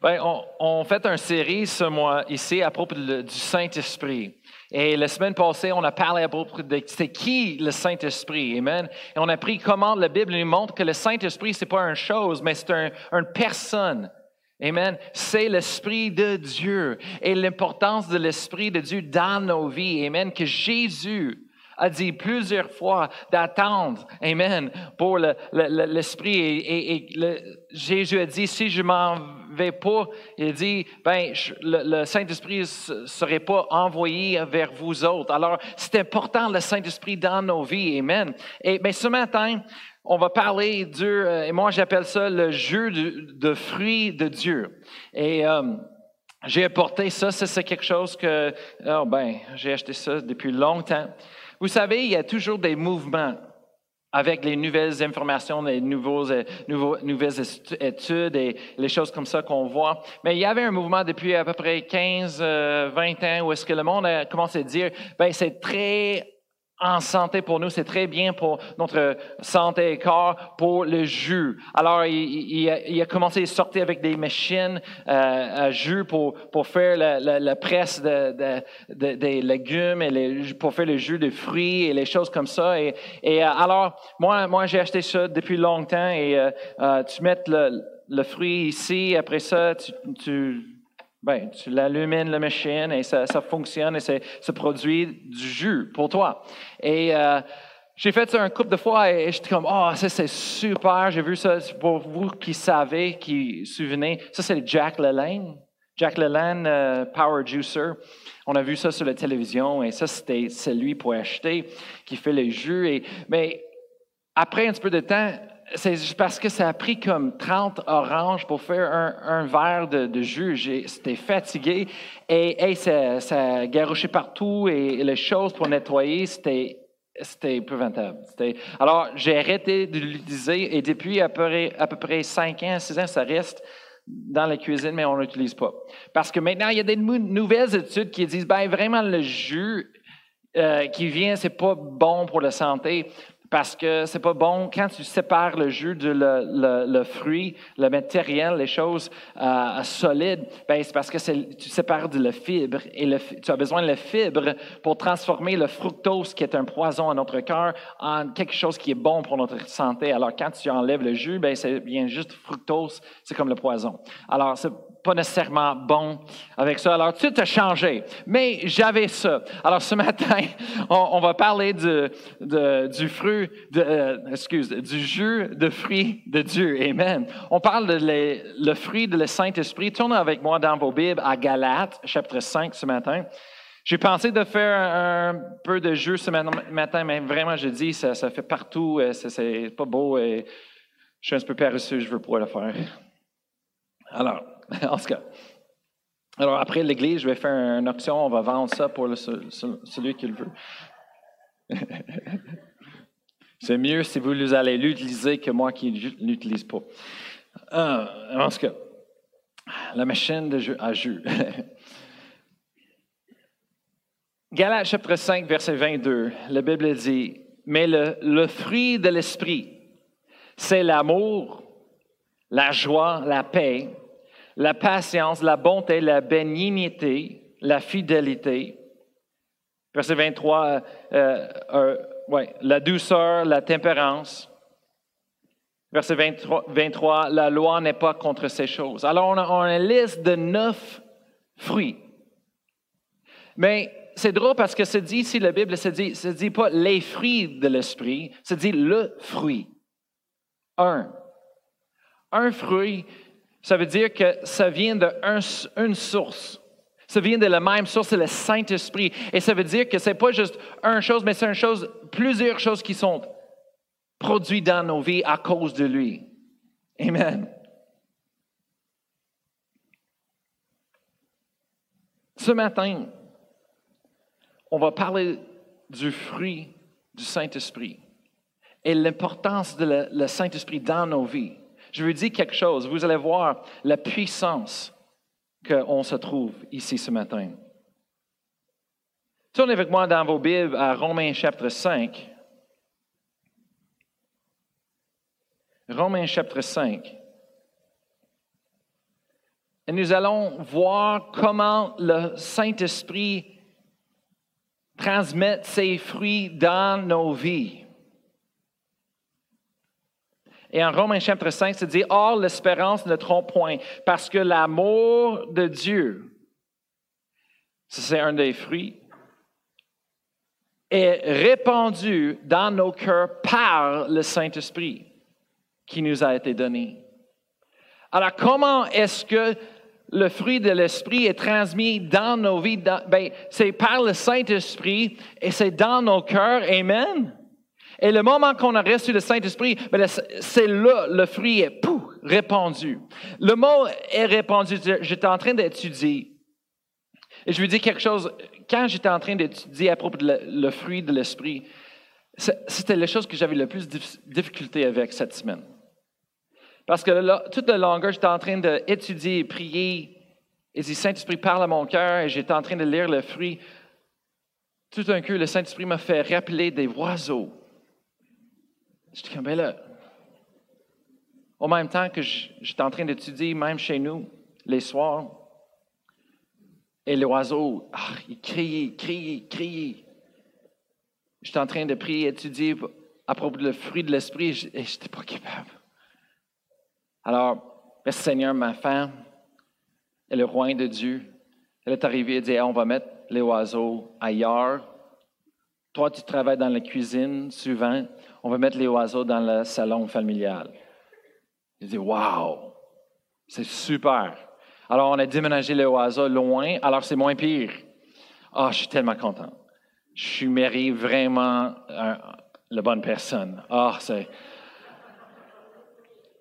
Ben, on, on fait une série ce mois ici à propos du Saint-Esprit. Et la semaine passée, on a parlé à propos de c'est qui le Saint-Esprit. Amen? Et on a appris comment la Bible nous montre que le Saint-Esprit, c'est pas une chose, mais c'est un, une personne. Amen? C'est l'Esprit de Dieu et l'importance de l'Esprit de Dieu dans nos vies. Amen? Que Jésus a dit plusieurs fois d'attendre, Amen, pour le- le- le- l'Esprit. et, Jésus a dit, si je m'en vais pas, il dit, ben, le, Saint-Esprit ne serait pas envoyé vers vous autres. Alors, c'est important le Saint-Esprit dans nos vies, Amen. Et ben, ce matin, on va parler du, euh, et moi j'appelle ça le jeu de, de fruits de Dieu. Et euh, j'ai apporté ça c'est quelque chose que, oh ben, j'ai acheté ça depuis longtemps. Vous savez, il y a toujours des mouvements avec les nouvelles informations, les nouveaux, euh, nouvelles études et les choses comme ça qu'on voit. Mais il y avait un mouvement depuis à peu près 15, euh, 20 ans où est-ce que le monde a commencé à dire, ben c'est très en santé pour nous, c'est très bien pour notre santé et corps, pour le jus. Alors, il, il a, il a commencé à sortir avec des machines euh, à jus pour, pour faire la, la- la presse de, de- de- des légumes et les- pour faire le jus de fruits et les choses comme ça. Et, et, euh, alors, moi, moi j'ai acheté ça depuis longtemps et euh, euh, tu mets le, le fruit ici, après ça, tu, tu ben, tu l'allumines la machine et ça, ça fonctionne et ça produit du jus pour toi. Et euh, j'ai fait ça un couple de fois et j'étais comme, oh, ça c'est super. J'ai vu ça pour vous qui savez, qui souvenez. Ça c'est Jack LaLanne. Jack LaLanne euh, Power Juicer. On a vu ça sur la télévision et ça c'était celui pour acheter qui fait le jus. Mais après un petit peu de temps, c'est parce que ça a pris comme 30 oranges pour faire un, verre de, jus. C'était fatigué et ça, ça garochait partout et, les choses pour nettoyer, c'était c'était épouvantable. Alors, j'ai arrêté de l'utiliser et depuis à peu, près, à peu près 5 ans, 6 ans, ça reste dans la cuisine, mais on n'utilise pas. Parce que maintenant, il y a des nou- nouvelles études qui disent, ben vraiment, le jus euh, qui vient, c'est pas bon pour la santé parce que c'est pas bon quand tu sépares le jus de le, le- le fruit, le matériel, les choses euh, solides. Ben c'est parce que tu sépares de la fibre et le tu as besoin de la fibre pour transformer le fructose qui est un poison à notre cœur en quelque chose qui est bon pour notre santé. Alors quand tu enlèves le jus, ben c'est bien juste fructose, c'est comme le poison. Alors c'est pas nécessairement bon avec ça. Alors, tout a changé. Mais j'avais ça. Alors, ce matin, on, va parler de- du fruit, de, euh, excuse, du jus de fruits de Dieu. Amen. On parle de le fruit de le Saint-Esprit. Tournez avec moi dans vos Bibles à Galates, chapitre 5 ce matin. J'ai pensé de faire un, peu de jus ce matin, mais vraiment, je dis, ça, fait partout. euh, c'est- pas beau et je suis un peu paresseux, je veux pas le faire. Alors, en tout cas. Alors, après l'église, je vais faire une option, on va vendre ça pour celui qui le veut. C'est mieux si vous allez l'utiliser que moi qui ne l'utilise pas. Euh, en tout cas, la machine de jus à jus. Galates chapitre 5, verset 22, la Bible dit, mais le fruit de l'esprit, c'est l'amour, la joie, la paix, la patience, la bonté, la bénignité, la fidélité. Verset 23, euh, euh, ouais, la douceur, la tempérance. Verset 23, 23, la loi n'est pas contre ces choses. Alors, on a, une liste de neuf fruits. Mais c'est drôle parce que se dit ici, la Bible se dit, se dit pas les fruits de l'esprit, se dit le fruit. Un. Un fruit, ça veut dire que ça vient d'une source. Ça vient de la même source, c'est le Saint-Esprit. Et ça veut dire que c'est pas juste une chose, mais c'est une chose, plusieurs choses qui sont produites dans nos vies à cause de lui. Amen. Ce matin, on va parler du fruit du Saint-Esprit et l'importance de le Saint-Esprit dans nos vies. Je veux dire quelque chose. Vous allez voir la puissance qu'on se trouve ici ce matin. Tournez avec moi dans vos Bibles à Romains chapitre 5. Romains chapitre 5. Et nous allons voir comment le Saint-Esprit transmet ses fruits dans nos vies. Et en Romains chapitre 5, c'est dit, Or, l'espérance ne trompe point, parce que l'amour de Dieu, c'est un des fruits, est répandu dans nos cœurs par le Saint-Esprit qui nous a été donné. Alors, comment est-ce que le fruit de l'Esprit est transmis dans nos vies? Ben, c'est par le Saint-Esprit et c'est dans nos cœurs. Amen. Et le moment qu'on a reçu le Saint-Esprit, ben, c'est là, le fruit est pouf, répandu. Le mot est répandu. J'étais en train d'étudier. Et je lui dis quelque chose. Quand j'étais en train d'étudier à propos du le fruit de l'Esprit, c'était la chose que j'avais le plus de difficulté avec cette semaine. Parce que toute la longueur, j'étais en train d'étudier et prier. Et dit, Saint-Esprit parle à mon cœur et j'étais en train de lire le fruit. Tout d'un coup, le Saint-Esprit m'a fait rappeler des oiseaux. J'étais comme, ben là, en même temps que j'étais en train d'étudier, même chez nous, les soirs, et l'oiseau, ah, il criait, criait, criait. J'étais en train de prier, étudier à propos du fruit de l'esprit, et je n'étais pas capable. Alors, le Seigneur, ma femme, et le roi de Dieu, elle est arrivée et dit, on va mettre les oiseaux ailleurs. Toi, tu travailles dans la cuisine souvent. On va mettre les oiseaux dans le salon familial. J'ai dit, wow, c'est super. Alors, on a déménagé les oiseaux loin, alors c'est moins pire. Ah, je suis tellement content. Je marié vraiment la bonne personne. Ah, c'est.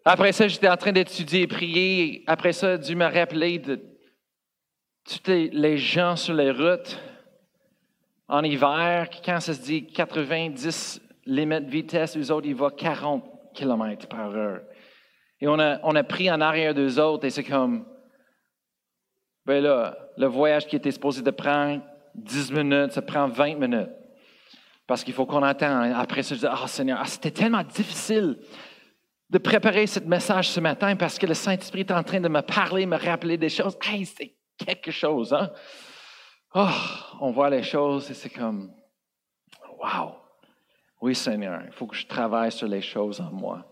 Après ça, j'étais en train d'étudier et prier. Après ça, Dieu m'a rappelé de tous les gens sur les routes en hiver, quand ça se dit 90 limites de vitesse, eux autres, ils vont 40 km par heure. Et on a, pris en arrière d'eux autres et c'est comme, ben là, le voyage qui était supposé de prendre 10 minutes, ça prend 20 minutes. Parce qu'il faut qu'on attend. Après ça, je dis, ah Seigneur, ah, c'était tellement difficile de préparer ce message ce matin parce que le Saint-Esprit est en train de me parler, me rappeler des choses. Hey, c'est quelque chose, hein? Oh, on voit les choses et c'est comme, wow. Oui, Seigneur, il faut que je travaille sur les choses en moi.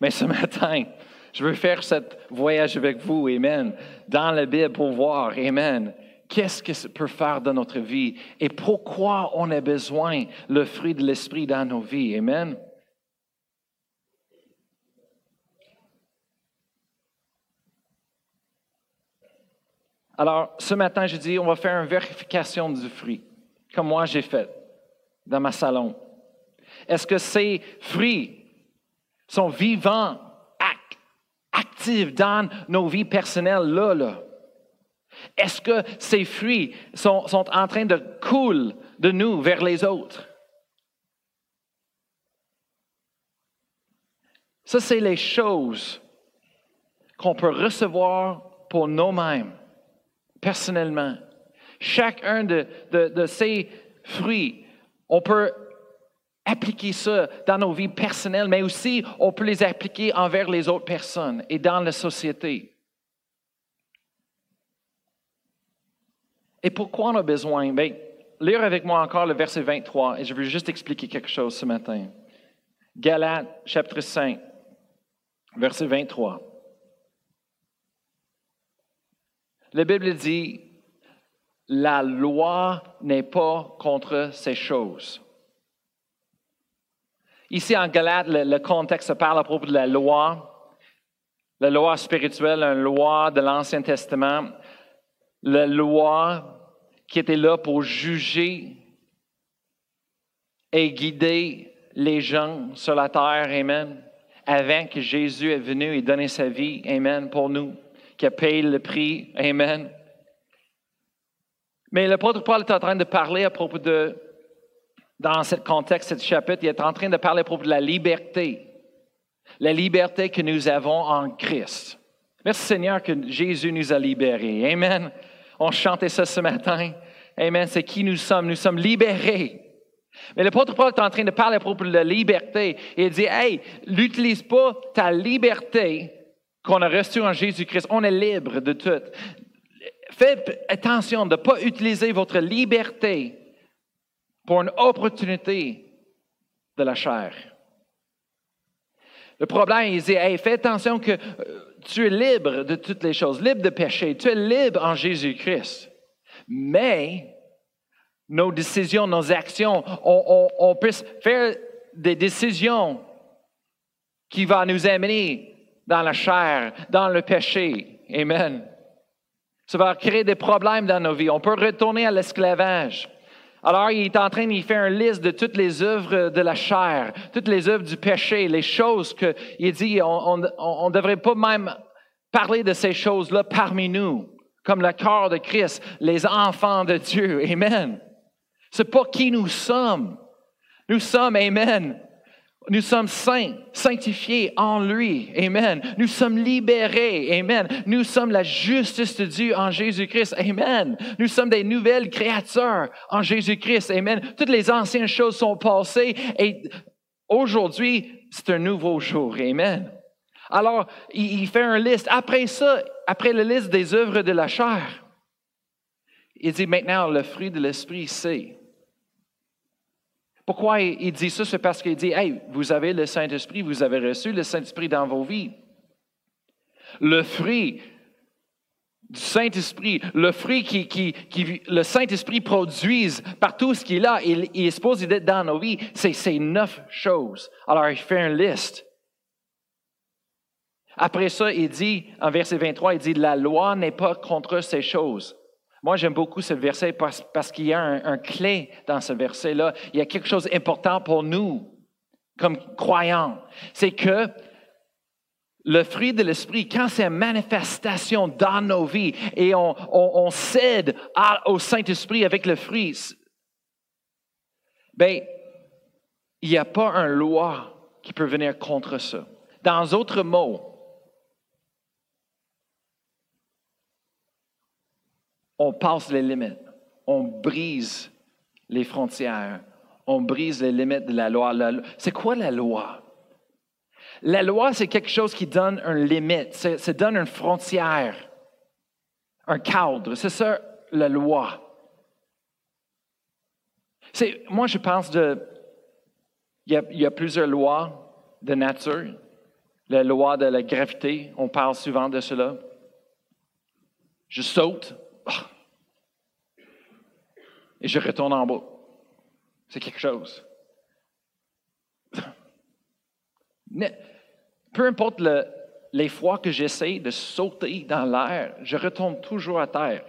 Mais ce matin, je veux faire ce voyage avec vous, Amen, dans la Bible pour voir, Amen, qu'est-ce que ça peut faire dans notre vie et pourquoi on a besoin le fruit de l'Esprit dans nos vies, Amen. Alors, ce matin, je dis, on va faire une vérification du fruit, comme moi j'ai fait dans ma salon. Est-ce que ces fruits sont vivants, actifs dans nos vies personnelles, là, là? Est-ce que ces fruits sont, en train de couler de nous vers les autres? Ça, c'est les choses qu'on peut recevoir pour nous-mêmes personnellement. Chacun de, de, ces fruits, on peut appliquer ça dans nos vies personnelles, mais aussi on peut les appliquer envers les autres personnes et dans la société. Et pourquoi on a besoin? Bien, lire avec moi encore le verset 23 et je veux juste expliquer quelque chose ce matin. Galates chapitre 5, verset 23. La Bible dit, la loi n'est pas contre ces choses. Ici en Galate, le, contexte parle à propos de la loi, la loi spirituelle, la loi de l'Ancien Testament, la loi qui était là pour juger et guider les gens sur la terre, Amen, avant que Jésus est venu et donné sa vie, Amen, pour nous qui a payé le prix. Amen. Mais l'apôtre Paul est en train de parler à propos de, dans ce contexte, ce chapitre, il est en train de parler propos de la liberté. La liberté que nous avons en Christ. Merci Seigneur que Jésus nous a libérés. Amen. On chantait ça ce matin. Amen. C'est qui nous sommes. Nous sommes libérés. Mais l'apôtre Paul est en train de parler à de la liberté. Il dit, hey, n'utilise pas ta liberté qu'on a reçu en Jésus-Christ. On est libre de tout. Faites attention de ne pas utiliser votre liberté pour une opportunité de la chair. Le problème, il dit, fais attention que euh, tu es libre de toutes les choses, libre de péché, tu es libre en Jésus-Christ. Mais nos décisions, nos actions, on, on, peut faire des décisions qui vont nous amener dans la chair, dans le péché. Amen. Ça va créer des problèmes dans nos vies. On peut retourner à l'esclavage. Alors, il est en train de faire une liste de toutes les œuvres de la chair, toutes les œuvres du péché, les choses qu'il dit, on ne devrait pas même parler de ces choses-là parmi nous, comme le corps de Christ, les enfants de Dieu. Amen. C'est pas qui nous sommes. Nous sommes, Amen. Nous sommes saints, sanctifiés en lui. Amen. Nous sommes libérés. Amen. Nous sommes la justice de Dieu en Jésus-Christ. Amen. Nous sommes des nouvelles créatures en Jésus-Christ. Amen. Toutes les anciennes choses sont passées et aujourd'hui, c'est un nouveau jour. Amen. Alors, il, fait une liste. Après ça, après la liste des œuvres de la chair, il dit maintenant le fruit de l'esprit, c'est pourquoi il dit ça? C'est parce qu'il dit, hey, vous avez le Saint-Esprit, vous avez reçu le Saint-Esprit dans vos vies. Le fruit du Saint-Esprit, le fruit qui, qui, le Saint-Esprit produise par tout ce qu'il a, il, il est supposé être dans nos vies, c'est ces neuf choses. Alors, il fait une liste. Après ça, il dit, en verset 23, il dit, la loi n'est pas contre ces choses. Moi, j'aime beaucoup ce verset parce, qu'il y a un, clé dans ce verset-là. Il y a quelque chose d'important pour nous, comme croyants. C'est que le fruit de l'esprit, quand c'est une manifestation dans nos vies et on, cède au Saint-Esprit avec le fruit, ben, il n'y a pas un loi qui peut venir contre ça. Dans d'autres mots, on passe les limites, on brise les frontières, on brise les limites de la loi. C'est quoi la loi? La loi, c'est quelque chose qui donne une limite, ça donne une frontière, un cadre. C'est ça, la loi. moi, je pense de. Il y, a, plusieurs lois de nature. La loi de la gravité, on parle souvent de cela. Je saute, et je retourne en bas. C'est quelque chose. Mais, peu importe les fois que j'essaie de sauter dans l'air, je retourne toujours à terre.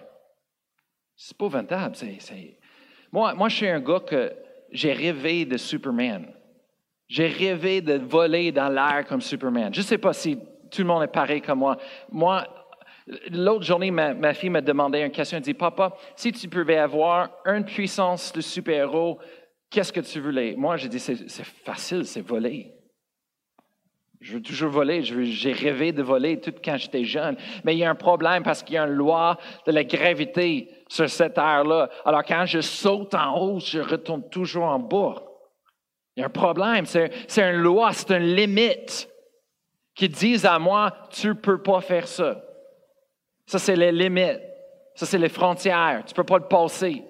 C'est pas. Moi, moi, je suis un gars que j'ai rêvé de Superman. J'ai rêvé de voler dans l'air comme Superman. Je ne sais pas si tout le monde est pareil comme moi. Moi, L'autre journée, ma, fille m'a demandé une question. Elle dit Papa, si tu pouvais avoir une puissance de super-héros, qu'est-ce que tu voulais? Moi, j'ai dit C'est facile, c'est voler. Je veux toujours voler. J'ai rêvé de voler tout quand j'étais jeune. Mais il y a un problème parce qu'il y a une loi de la gravité sur cette terre-là. Alors, quand je saute en haut, je retourne toujours en bas. Il y a un problème. C'est une loi, c'est une limite qui dit à moi Tu ne peux pas faire ça. Ça, c'est les limites. Ça, c'est les frontières. Tu ne peux pas le passer.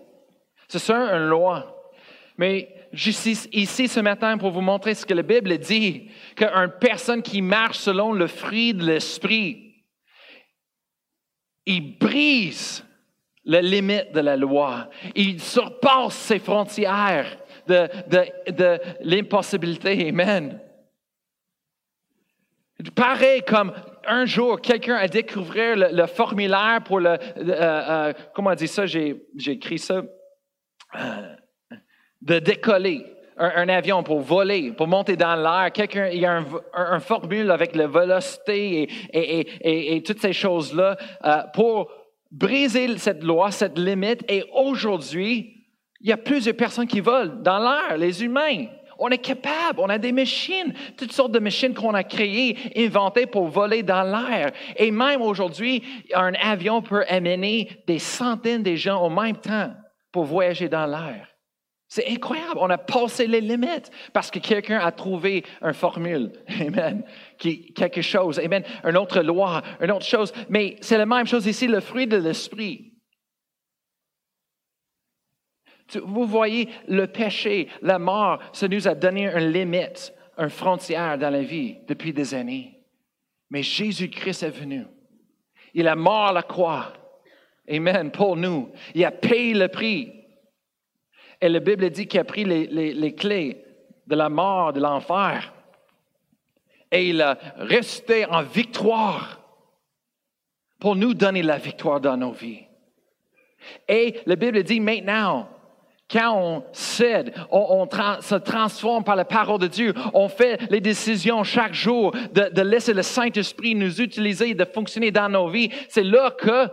C'est ça une loi. Mais suis ici ce matin pour vous montrer ce que la Bible dit, qu'une personne qui marche selon le fruit de l'esprit, il brise la limite de la loi. Il surpasse ses frontières de, de, de l'impossibilité. Amen. Pareil comme un jour, quelqu'un a découvert le, formulaire pour le, euh, euh, comment on dit ça, j'ai, écrit ça, euh, de décoller un, avion pour voler, pour monter dans l'air. Quelqu'un, il y a un, formule avec la vélocité et, et toutes ces choses-là pour briser cette loi, cette limite. Et aujourd'hui, il y a plusieurs personnes qui volent dans l'air, les humains. On est capable, on a des machines, toutes sortes de machines qu'on a créées, inventées pour voler dans l'air. Et même aujourd'hui, un avion peut amener des centaines de gens au même temps pour voyager dans l'air. C'est incroyable. On a passé les limites parce que quelqu'un a trouvé une formule. Amen. Qui, quelque chose. Amen. Une autre loi, une autre chose. Mais c'est la même chose ici, le fruit de l'esprit. Vous voyez, le péché, la mort, ça nous a donné une limite, une frontière dans la vie depuis des années. Mais Jésus-Christ est venu. Il a mort la croix. Amen. Pour nous. Il a payé le prix. Et la Bible dit qu'il a pris les, clés de la mort, de l'enfer. Et il a resté en victoire pour nous donner la victoire dans nos vies. Et la Bible dit maintenant, quand on cède, on, se transforme par la parole de Dieu, on fait les décisions chaque jour de, laisser le Saint-Esprit nous utiliser, de fonctionner dans nos vies, c'est là que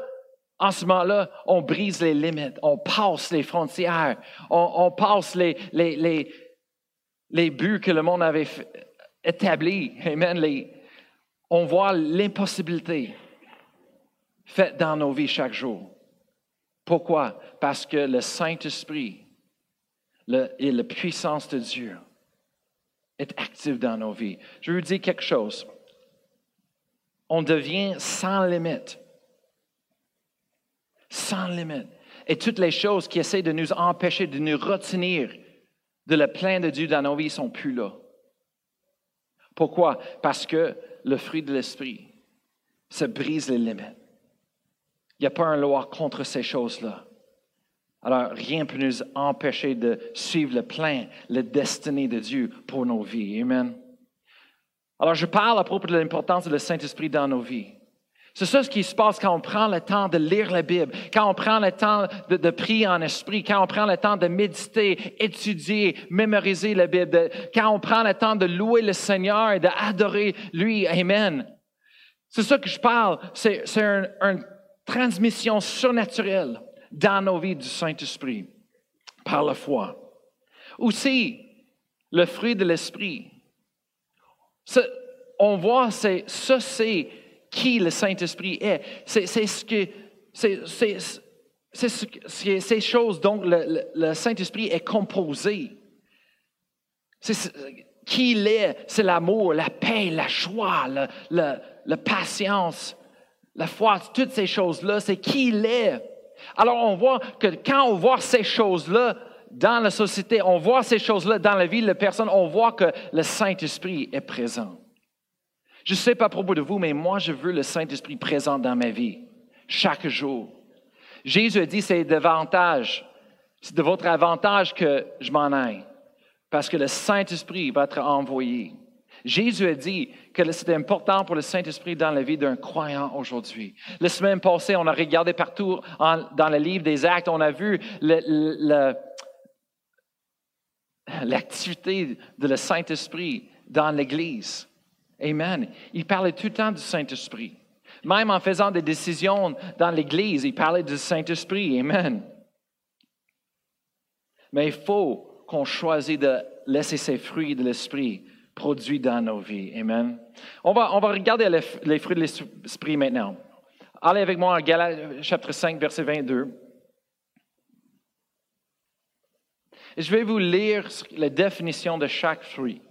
en ce moment-là, on brise les limites, on passe les frontières, on, passe les, les, les, buts que le monde avait établis. Amen. on voit l'impossibilité faite dans nos vies chaque jour. Pourquoi? Parce que le Saint-Esprit et la puissance de Dieu est active dans nos vies. Je veux vous dire quelque chose. On devient sans limite sans limite. Et toutes les choses qui essaient de nous empêcher, de nous retenir de le plein de Dieu dans nos vies sont plus là. Pourquoi? Parce que le fruit de l'esprit, ça brise les limites. Il n'y a pas un loi contre ces choses-là. Alors, rien ne peut nous empêcher de suivre le plein, la destinée de Dieu pour nos vies. Amen. Alors, je parle à propos de l'importance du Saint-Esprit dans nos vies. C'est ça ce qui se passe quand on prend le temps de lire la Bible, quand on prend le temps de, prier en esprit, quand on prend le temps de méditer, étudier, mémoriser la Bible, quand on prend le temps de louer le Seigneur et d'adorer lui. Amen. C'est ça que je parle. C'est une transmission surnaturelle dans nos vies du Saint-Esprit par la foi. Aussi, le fruit de l'Esprit. On voit, ça c'est qui le Saint-Esprit est. C'est ce que. C'est ces choses dont le, Saint-Esprit est composé. qui il est, c'est l'amour, la paix, la joie, la patience, la foi, toutes ces choses-là, c'est qui il est. Alors on voit que quand on voit ces choses-là dans la société, on voit ces choses-là dans la vie de la personne, on voit que le Saint-Esprit est présent. Je ne sais pas à propos de vous, mais moi, je veux le Saint-Esprit présent dans ma vie, chaque jour. Jésus a dit, c'est c'est de votre avantage que je m'en aille, parce que le Saint-Esprit va être envoyé. Jésus a dit que c'est important pour le Saint-Esprit dans la vie d'un croyant aujourd'hui. La semaine passée, on a regardé partout dans le livre des actes, on a vu l'activité de le Saint-Esprit dans l'Église. Amen. Il parlait tout le temps du Saint-Esprit. Même en faisant des décisions dans l'Église, il parlait du Saint-Esprit. Amen. Mais il faut qu'on choisisse de laisser ces fruits de l'Esprit produits dans nos vies. Amen. On va, on va regarder les, fruits de l'Esprit maintenant. Allez avec moi en Galates chapitre 5, verset 22. je vais vous lire la définition de chaque fruit.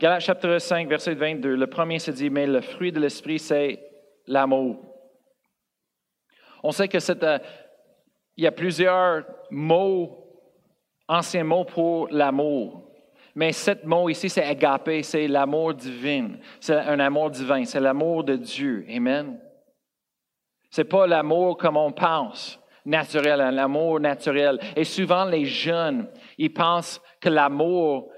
Galates chapitre 5, verset 22, le premier se dit, mais le fruit de l'esprit, c'est l'amour. On sait que c'est, euh, il y a plusieurs mots, anciens mots pour l'amour. Mais cet mot ici, c'est agapé, c'est l'amour divin. C'est un amour divin, c'est l'amour de Dieu. Amen. C'est pas l'amour comme on pense, naturel, l'amour naturel. Et souvent, les jeunes, ils pensent que l'amour,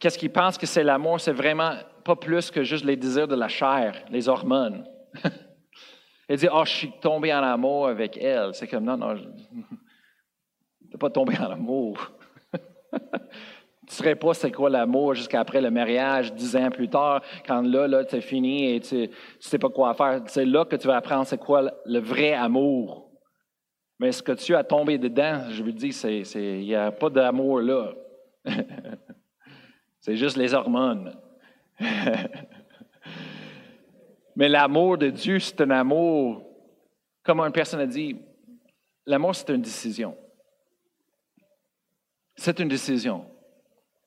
qu'est-ce qu'ils pensent que c'est l'amour? C'est vraiment pas plus que juste les désirs de la chair, les hormones. Il dit, oh, je suis tombé en amour avec elle. C'est comme, non, non, tu n'es pas tombé en amour. tu ne saurais pas c'est quoi l'amour jusqu'à après le mariage, dix ans plus tard, quand là, là, c'est fini et tu ne sais pas quoi faire. C'est là que tu vas apprendre c'est quoi le vrai amour. Mais ce que tu as tombé dedans, je vous dis, il n'y a pas d'amour là. C'est juste les hormones. Mais l'amour de Dieu, c'est un amour Comme une personne a dit, l'amour, c'est une décision. C'est une décision.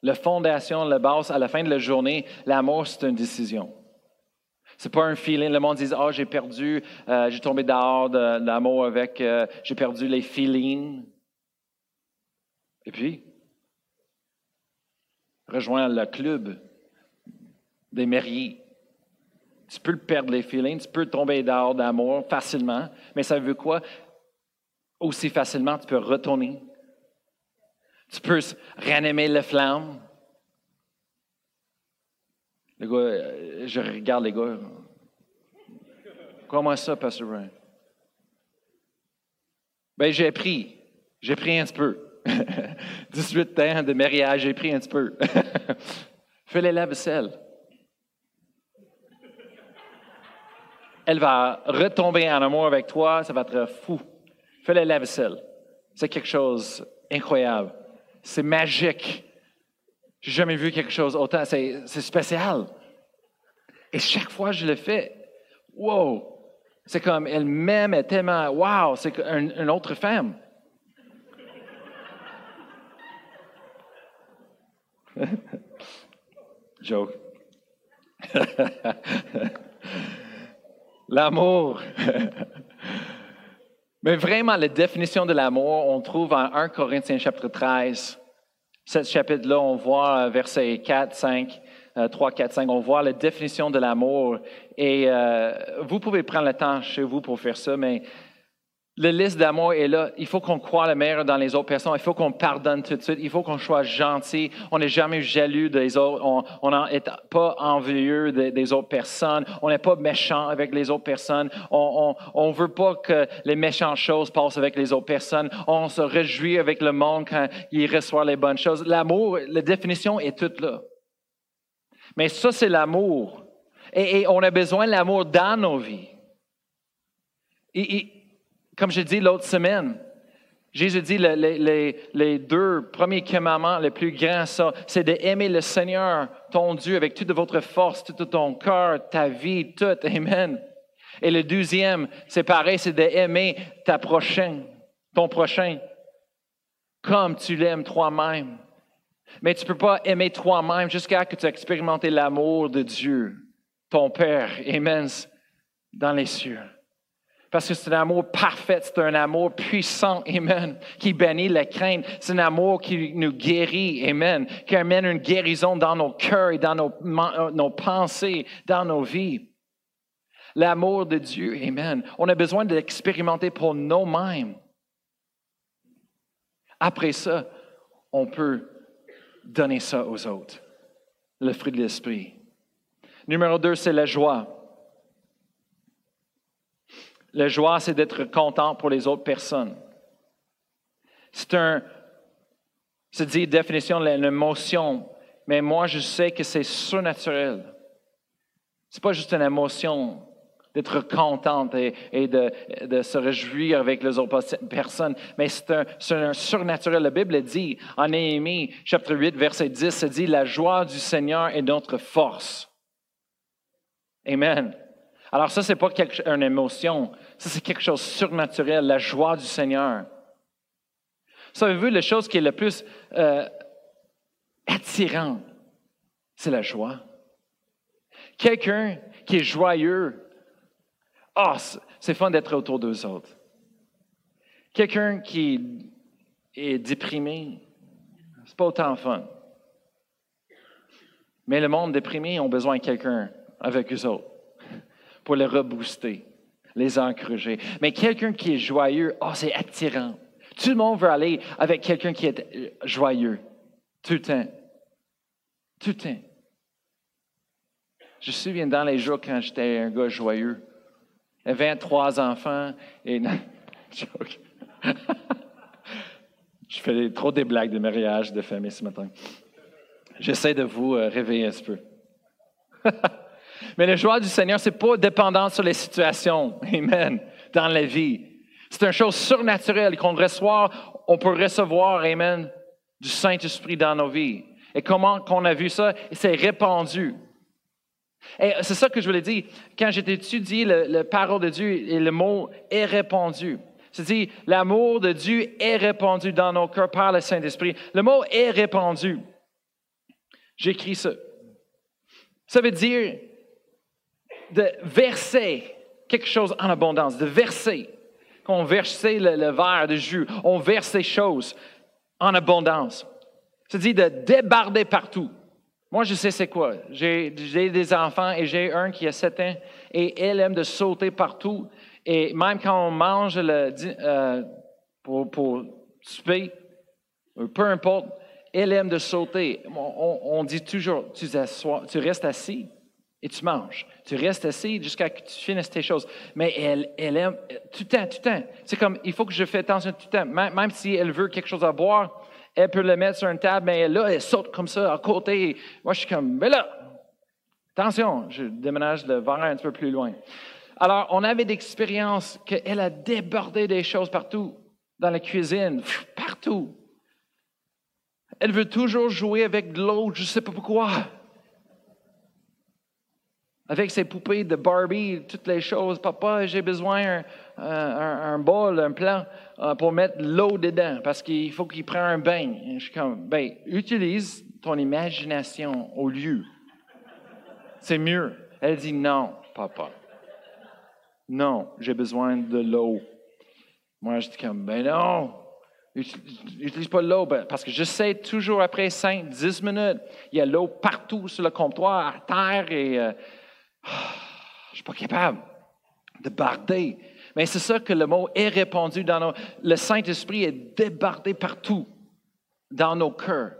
La fondation, la base, à la fin de la journée, l'amour, c'est une décision. C'est pas un feeling. Le monde dit Ah, j'ai perdu, euh, j'ai tombé dehors de, l'amour avec, euh, j'ai perdu les feelings. Et puis, rejoins le club des mariés. Tu peux perdre les feelings, tu peux tomber dehors d'amour facilement, mais ça veut quoi? Aussi facilement, tu peux retourner. Tu peux ranimer la flamme. Le gars, euh, je regarde les gars. Comment ça, Pastor Brian? Ben, j'ai pris. J'ai pris un petit peu. 18 ans de mariage, j'ai pris un petit peu. Fais les lave-vaisselle. Elle va retomber en amour avec toi, ça va être fou. Fais les lave-vaisselle. C'est quelque chose d'incroyable. C'est magique. J'ai jamais vu quelque chose autant. C'est, spécial. Et chaque fois je le fais, wow! C'est comme, elle m'aime, elle tellement, wow! C'est une autre femme. Joke. l'amour. Mais vraiment, la définition de l'amour, on trouve en 1 Corinthiens chapitre 13. Ce chapitre-là, on voit versets 4, 5, 3, 4, 5, on voit la définition de l'amour. Et euh, vous pouvez prendre le temps chez vous pour faire ça, mais la liste d'amour est là. Il faut qu'on croit le meilleur dans les autres personnes. Il faut qu'on pardonne tout de suite. Il faut qu'on soit gentil. On n'est jamais jaloux des autres. On n'est pas envieux des, autres personnes. On n'est pas méchant avec les autres personnes. On ne veut pas que les méchantes choses passent avec les autres personnes. On se réjouit avec le monde quand il reçoit les bonnes choses. L'amour, la définition est toute là. Mais ça, c'est l'amour. Et, on a besoin de l'amour dans nos vies. et, comme je dit l'autre semaine, Jésus dit les, deux premiers commandements, les plus grands, c'est d'aimer le Seigneur, ton Dieu, avec toute votre force, tout ton cœur, ta vie, tout. Amen. Et le deuxième, c'est pareil, c'est d'aimer ta prochaine, ton prochain, comme tu l'aimes toi-même. Mais tu ne peux pas aimer toi-même jusqu'à ce que tu aies expérimenté l'amour de Dieu, ton Père, Amen, dans les cieux. Parce que c'est un amour parfait, c'est un amour puissant, Amen, qui bénit la crainte. C'est un amour qui nous guérit, Amen, qui amène une guérison dans nos cœurs et dans nos, nos pensées, dans nos vies. L'amour de Dieu, Amen. On a besoin de l'expérimenter pour nous-mêmes. Après ça, on peut donner ça aux autres. Le fruit de l'esprit. Numéro deux, c'est la joie. La joie, c'est d'être content pour les autres personnes. C'est un, c'est définition d'une émotion, mais moi je sais que c'est surnaturel. C'est pas juste une émotion d'être contente et, de, se réjouir avec les autres personnes, mais c'est un, surnaturel. La Bible dit en Néhémie, chapitre 8, verset 10, ça dit La joie du Seigneur est notre force. Amen. Alors ça, ce n'est pas une émotion, ça c'est quelque chose de surnaturel, la joie du Seigneur. Savez-vous, la chose qui est le plus euh, attirant, c'est la joie. Quelqu'un qui est joyeux, ah, c'est fun d'être autour d'eux autres. Quelqu'un qui est déprimé, c'est pas autant fun. Mais le monde déprimé a besoin de quelqu'un avec eux autres pour les rebooster, les encourager. Mais quelqu'un qui est joyeux, oh, c'est attirant. Tout le monde veut aller avec quelqu'un qui est euh, joyeux. Tout le temps. Tout le temps. Je me souviens dans les jours quand j'étais un gars joyeux. J'avais 23 enfants et. Je fais trop des blagues de mariage, de famille ce matin. J'essaie de vous euh, réveiller un peu. Mais la joie du Seigneur, ce n'est pas dépendant sur les situations, amen, dans la vie. C'est une chose surnaturelle qu'on reçoit, on peut recevoir, amen, du Saint-Esprit dans nos vies. Et comment qu'on a vu ça? C'est répandu. Et c'est ça que je voulais dire. Quand j'ai étudié la parole de Dieu le mot est répandu. C'est-à-dire, l'amour de Dieu est répandu dans nos cœurs par le Saint-Esprit. Le mot est répandu. J'écris ça. Ça veut dire de verser quelque chose en abondance, de verser. Quand on versait le, le verre de jus, on verse ces choses en abondance. C'est-à-dire de débarder partout. Moi, je sais c'est quoi. J'ai des enfants et j'ai un qui a 7 ans et elle aime de sauter partout. Et même quand on mange le, euh, pour, pour souper, peu importe, elle aime de sauter. On, dit toujours, tu, tu, restes assis et tu manges. Tu restes assis jusqu'à ce que tu finisses tes choses. Mais elle, elle aime tout le temps, tout le temps. C'est comme, il faut que je fasse attention tout le temps. Même, si elle veut quelque chose à boire, elle peut le mettre sur une table, mais là, elle saute comme ça à côté. Moi, je suis comme, mais là, attention, je déménage le verre un petit peu plus loin. Alors, on avait d'expérience qu'elle a débordé des choses partout, dans la cuisine, partout. Elle veut toujours jouer avec de l'autre, je ne sais pas pourquoi. Avec ses poupées de Barbie, toutes les choses. Papa, j'ai besoin d'un un, bol, un plan euh, pour mettre l'eau dedans parce qu'il faut qu'il prenne un bain. je suis comme, ben, utilise ton imagination au lieu. C'est mieux. Elle dit non, papa. Non, j'ai besoin de l'eau. Moi, je dis comme, ben non, n'utilise pas l'eau, ben, parce que je sais toujours après 5, 10 minutes, il y a l'eau partout sur le comptoir, à terre, et euh, je ne suis pas capable de barder. Mais c'est ça que le mot est répandu dans nos... Le Saint-Esprit est débardé partout dans nos cœurs.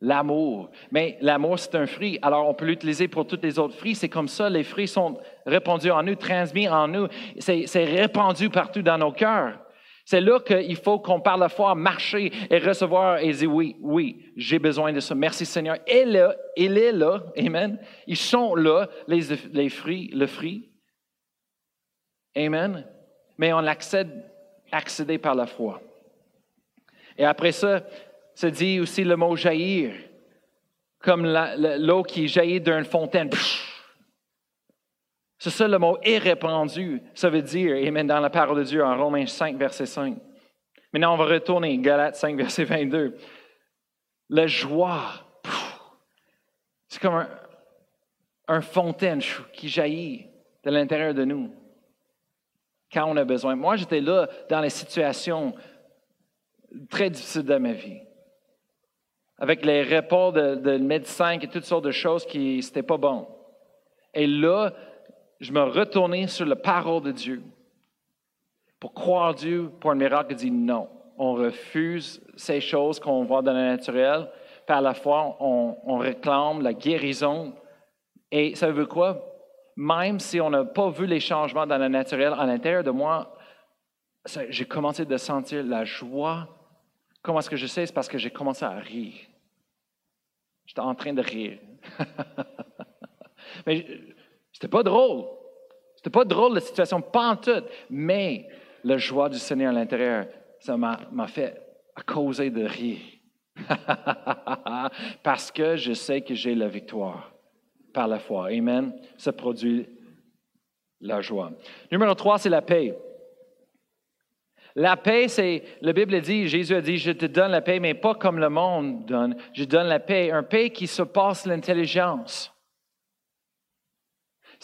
L'amour. Mais l'amour, c'est un fruit. Alors, on peut l'utiliser pour tous les autres fruits. C'est comme ça, les fruits sont répandus en nous, transmis en nous. C'est répandu partout dans nos cœurs. C'est là qu'il faut qu'on parle foi, marcher et recevoir et dire oui, oui, j'ai besoin de ça. Merci Seigneur. Et là, il est là. Amen. Ils sont là, les, les fruits, le fruit. Amen. Mais on l'accède, accéder par la foi. Et après ça, se dit aussi le mot jaillir, comme l'eau qui jaillit d'une fontaine. C'est ça le mot est répandu. Ça veut dire, Amen, dans la parole de Dieu en Romains 5, verset 5. Maintenant, on va retourner, Galates 5, verset 22. La joie, c'est comme un, fontaine qui jaillit de l'intérieur de nous quand on a besoin. Moi, j'étais là dans les situations très difficiles de ma vie avec les repas de, médecins et toutes sortes de choses qui n'étaient pas bon. Et là, je me retournais sur la parole de Dieu pour croire Dieu pour un miracle qui dit non. On refuse ces choses qu'on voit dans le naturel. Par la foi, on, réclame la guérison. Et ça veut quoi? Même si on n'a pas vu les changements dans le naturel, à l'intérieur de moi, j'ai commencé à sentir la joie Comment est-ce que je sais? C'est parce que j'ai commencé à rire. J'étais en train de rire. Mais c'était pas drôle. C'était pas drôle la situation, pas. Mais la joie du Seigneur à l'intérieur, ça m'a fait causer de rire. parce que je sais que j'ai la victoire par la foi. Amen. Ça produit la joie. Numéro trois, c'est la paix. La paix, c'est, la Bible dit, Jésus a dit, je te donne la paix, mais pas comme le monde donne. Je donne la paix, un paix qui se passe l'intelligence.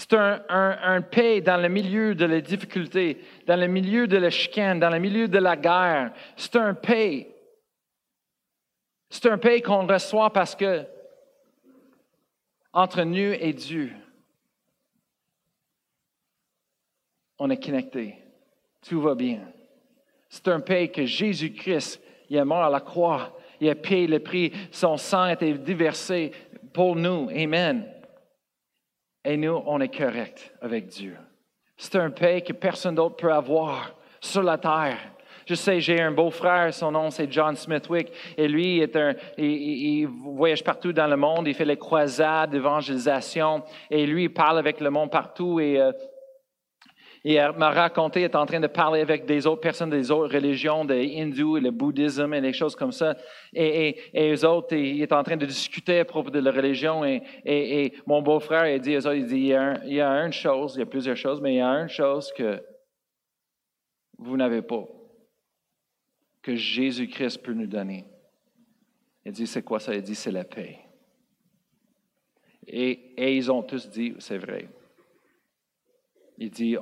C'est un, un, dans le milieu de la difficulté, dans le milieu de la chicane, dans le milieu de la guerre. C'est un paix. C'est un paix qu'on reçoit parce que entre nous et Dieu, on est connecté. Tout va bien. C'est un paix que Jésus-Christ, il est mort à la croix, il a payé le prix, son sang a été déversé pour nous. Amen. Et nous, on est correct avec Dieu. C'est un paix que personne d'autre peut avoir sur la terre. Je sais, j'ai un beau-frère, son nom c'est John Smithwick, et lui, est un, il, voyage partout dans le monde, il fait les croisades d'évangélisation, et lui, il parle avec le monde partout, et euh, Il m'a raconté, il est en train de parler avec des autres personnes des autres religions, des hindous et le bouddhisme et des choses comme ça. Et, et, et eux autres, il est en train de discuter à propos de la religion. Et, et mon beau-frère, il dit, il dit, il y, a il y a une chose, il y a plusieurs choses, mais il y a une chose que vous n'avez pas, que Jésus-Christ peut nous donner. Il dit, c'est quoi ça? Il dit, c'est la paix. Et, et ils ont tous dit, c'est vrai. Il dit,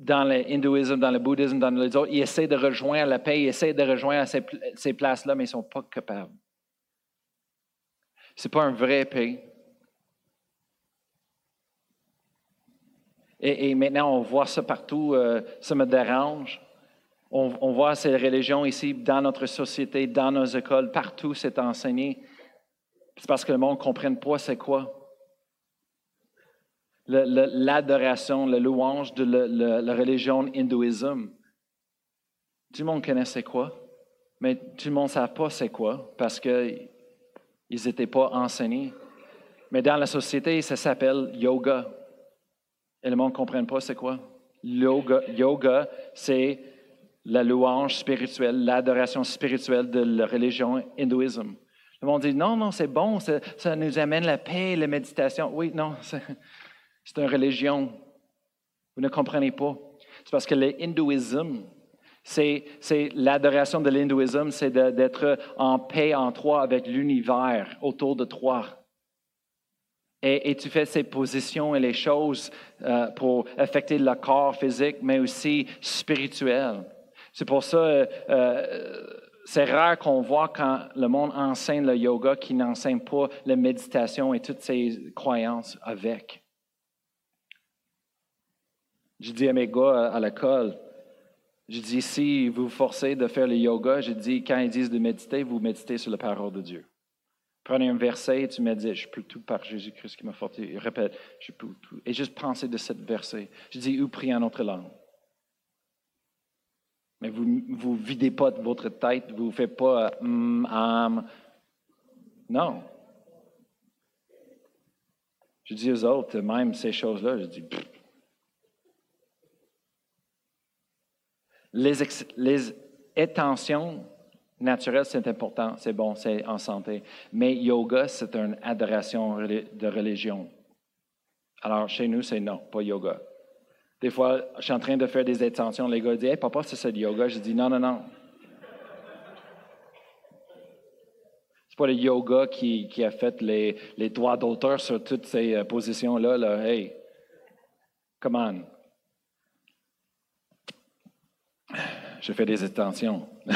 dans l'hindouisme, dans le bouddhisme, dans les autres, ils essaient de rejoindre la paix, ils essaient de rejoindre ces, ces places-là, mais ils ne sont pas capables. Ce n'est pas un vrai paix. Et, maintenant, on voit ça partout, euh, ça me dérange. On, on, voit ces religions ici, dans notre société, dans nos écoles, partout, c'est enseigné. C'est parce que le monde ne comprenne pas c'est quoi l'adoration, la louange de la, religion hindouisme. Tout le monde connaissait quoi, mais tout le monde ne savait pas c'est quoi parce qu'ils n'étaient pas enseignés. Mais dans la société, ça s'appelle yoga. Et le monde ne comprend pas c'est quoi. Yoga, yoga c'est la louange spirituelle, l'adoration spirituelle de la religion hindouisme. Le monde dit non, non, c'est bon, ça, ça, nous amène la paix, la méditation. Oui, non, c'est une religion. Vous ne comprenez pas. C'est parce que l'hindouisme, c'est, l'adoration de l'hindouisme, c'est d'être en paix en toi avec l'univers autour de toi. Et, tu fais ces positions et les choses euh, pour affecter le corps physique, mais aussi spirituel. C'est pour ça, euh, euh, c'est rare qu'on voit quand le monde enseigne le yoga qui n'enseigne pas la méditation et toutes ces croyances avec. Je dis à mes gars à l'école, je dis, si vous vous forcez de faire le yoga, je dis, quand ils disent de méditer, vous méditez sur la parole de Dieu. Prenez un verset et tu me dis, je peux tout par Jésus-Christ qui m'a fortifié. Répète, je peux tout. Et juste penser de ce verset. Je dis, ou priez en autre langue. Mais vous ne videz pas votre tête, vous ne faites pas mm, Non. Je dis aux autres, même ces choses-là, je dis, Les, les attentions naturelles, c'est important, c'est bon, c'est en santé. Mais yoga, c'est une adoration de religion. Alors, chez nous, c'est non, pas yoga. Des fois, je suis en train de faire des attentions, les gars disent Hey, papa, c'est ça yoga. Je dis Non, non, non. C'est pas le yoga qui, a fait les, les droits d'auteur sur toutes ces euh, positions-là. Là. Hey, come on. Je fais des attentions.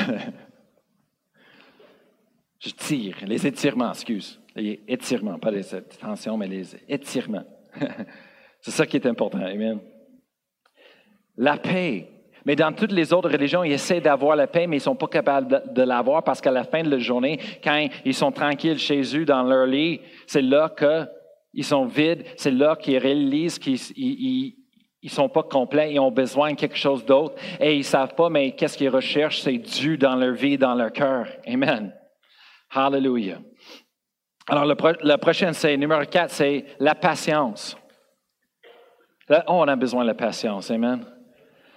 je tire, les étirements, excuse. Les étirements, pas les attentions, mais les étirements. C'est ça qui est important. Amen. La paix. Mais dans toutes les autres religions, ils essaient d'avoir la paix, mais ils ne sont pas capables de, l'avoir parce qu'à la fin de la journée, quand ils sont tranquilles chez eux dans leur lit, c'est là qu'ils sont vides, c'est là qu'ils réalisent qu'ils ils sont pas complets, ils ont besoin de quelque chose d'autre et ils savent pas, mais qu'est-ce qu'ils recherchent? C'est Dieu dans leur vie, dans leur cœur. Amen. Hallelujah. Alors, le, prochain, c'est numéro 4, c'est la patience. On a besoin de la patience. Amen.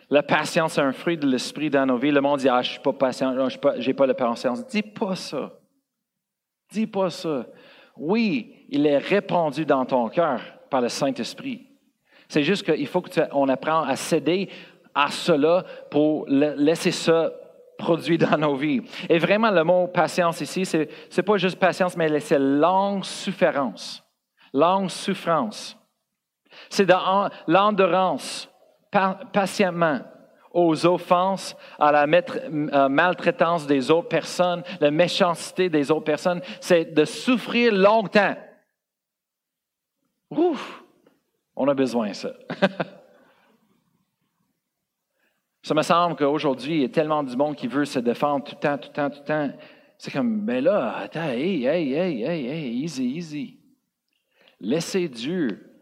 La patience, c'est un fruit de l'esprit dans nos vies. Le monde dit, ah, je ne suis pas patient, je n'ai pas, pas la patience. Dis pas ça. Dis pas ça. Oui, il est répandu dans ton cœur par le Saint-Esprit. C'est juste qu'il faut qu'on apprenne à céder à cela pour laisser ça produire dans nos vies. Et vraiment, le mot patience ici, ce n'est pas juste patience, mais c'est longue souffrance. Longue souffrance. C'est dans l'endurance, patiemment, aux offenses, à la euh, maltraitance des autres personnes, la méchanceté des autres personnes. C'est de souffrir longtemps. Ouf! On a besoin de ça. ça me semble qu'aujourd'hui, il y a tellement du monde qui veut se défendre tout le temps, tout le temps, tout le temps. C'est comme, ben là, attends, hey, hey, hey, hey, hey, easy, easy. Laissez Dieu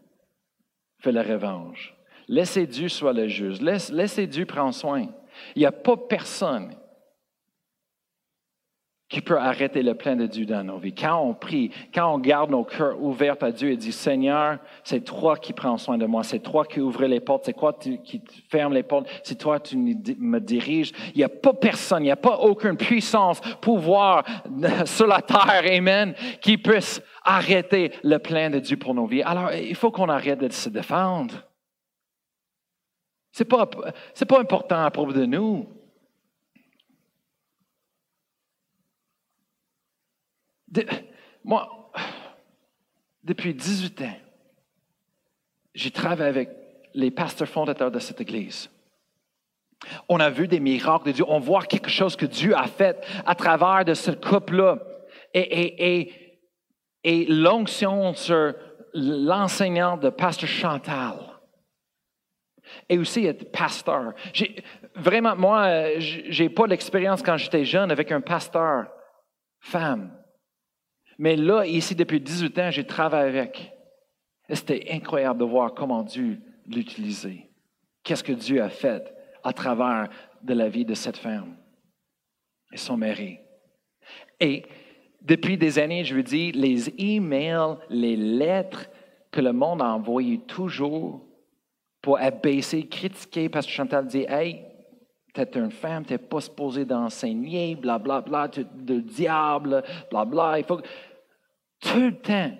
faire la revanche. Laissez Dieu soit le juge. Laissez Dieu prendre soin. Il n'y a pas personne qui peut arrêter le plein de Dieu dans nos vies. Quand on prie, quand on garde nos cœurs ouverts à Dieu et dit, Seigneur, c'est toi qui prends soin de moi, c'est toi qui ouvres les portes, c'est toi qui fermes les portes, c'est toi qui me diriges. Il n'y a pas personne, il n'y a pas aucune puissance, pouvoir sur la terre, amen, qui puisse arrêter le plein de Dieu pour nos vies. Alors, il faut qu'on arrête de se défendre. Ce n'est pas, pas important à propos de nous. Moi, depuis 18 ans, j'ai travaillé avec les pasteurs fondateurs de cette Église. On a vu des miracles de Dieu. On voit quelque chose que Dieu a fait à travers de ce couple-là. Et, l'onction sur l'enseignant de Pasteur Chantal. Et aussi être pasteur. Vraiment, moi, j'ai pas l'expérience quand j'étais jeune avec un pasteur femme. Mais là, ici, depuis 18 ans, j'ai travaillé avec. C'était incroyable de voir comment Dieu l'utilisait. Qu'est-ce que Dieu a fait à travers de la vie de cette femme et son mari. Et depuis des années, je vous dis, les emails, les lettres que le monde a envoyées toujours pour abaisser, critiquer, parce que Chantal dit, hey, t'es une femme, t'es pas supposé d'enseigner, blablabla, bla, bla, de diable, blablabla. Bla, il faut tout le temps.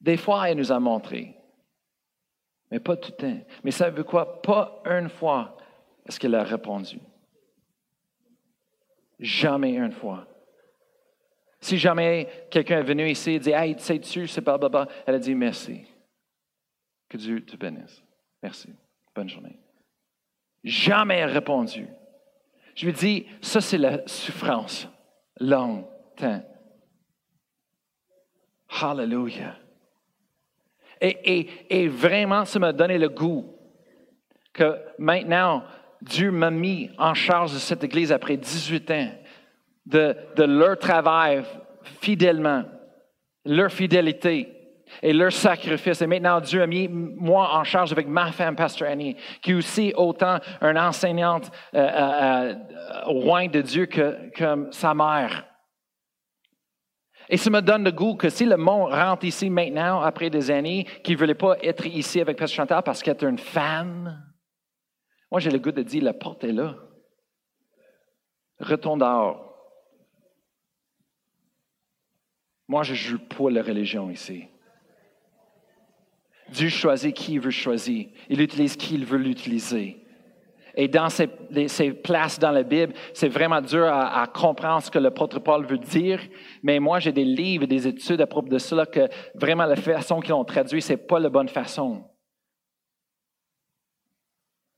Des fois, elle nous a montré. Mais pas tout le temps. Mais ça veut quoi? Pas une fois est-ce qu'elle a répondu. Jamais une fois. Si jamais quelqu'un est venu ici et dit Hey, sais-tu, c'est pas elle a dit merci. Que Dieu te bénisse. Merci. Bonne journée. Jamais répondu. Je lui dis Ça, c'est la souffrance. Longtemps. Hallelujah. Et, vraiment, ça m'a donné le goût que maintenant, Dieu m'a mis en charge de cette Église après 18 ans, de, de leur travail fidèlement, leur fidélité et leur sacrifice. Et maintenant, Dieu a mis moi en charge avec ma femme, Pastor Annie, qui est aussi autant une enseignante euh, euh, euh, roi de Dieu que, que sa mère. Et ça me donne le goût que si le monde rentre ici maintenant, après des années, qui ne voulait pas être ici avec Pasteur Chantal parce qu'elle est une femme, moi j'ai le goût de dire, la porte est là. Retourne dehors. Moi, je ne joue pas la religion ici. Dieu choisit qui il veut choisir. Il utilise qui il veut l'utiliser. Et dans ces, places dans la Bible, c'est vraiment dur à, comprendre ce que l'apôtre Paul veut dire. Mais moi, j'ai des livres et des études à propos de cela que vraiment la façon qu'ils ont traduit, c'est pas la bonne façon.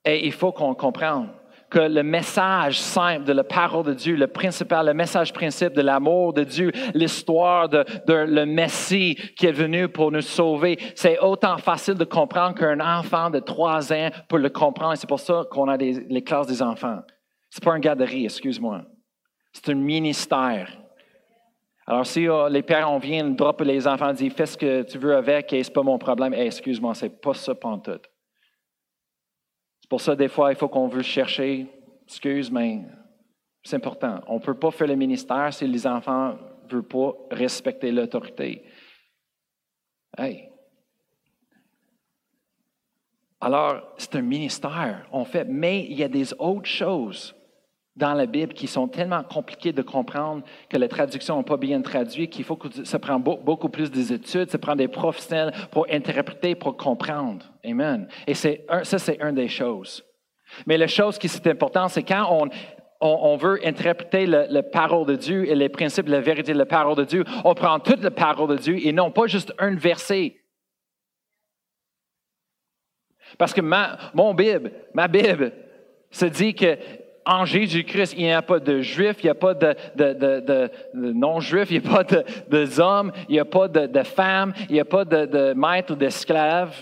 Et il faut qu'on comprenne que le message simple de la parole de Dieu, le principal, le message principe de l'amour de Dieu, l'histoire de, le Messie qui est venu pour nous sauver, c'est autant facile de comprendre qu'un enfant de trois ans peut le comprendre. C'est pour ça qu'on a les classes des enfants. C'est pas un garderie, excuse-moi. C'est un ministère. Alors, si oh, les parents viennent, dropper les enfants, disent fais ce que tu veux avec et c'est pas mon problème, excuse-moi, c'est pas ça tout. Pour ça, des fois, il faut qu'on veut chercher. Excuse, mais c'est important. On ne peut pas faire le ministère si les enfants ne veulent pas respecter l'autorité. Hey. Alors, c'est un ministère, on fait, mais il y a des autres choses dans la Bible qui sont tellement compliquées de comprendre que les traductions n'ont pas bien traduit, qu'il faut que ça prend beaucoup plus des études, ça prend des professionnels pour interpréter, pour comprendre. Amen. Et ça, c'est une des choses. Mais la chose qui est importante, c'est quand on, on, veut interpréter la parole de Dieu et les principes, la vérité de la parole de Dieu, on prend toute la parole de Dieu et non pas juste un verset. Parce que ma, mon Bible, ma Bible, se dit que en Jésus-Christ, il n'y a pas de juifs, il n'y a pas de, non-juifs, il n'y a pas d'hommes, il n'y a pas de, femmes, il n'y a pas de, maîtres ou d'esclaves.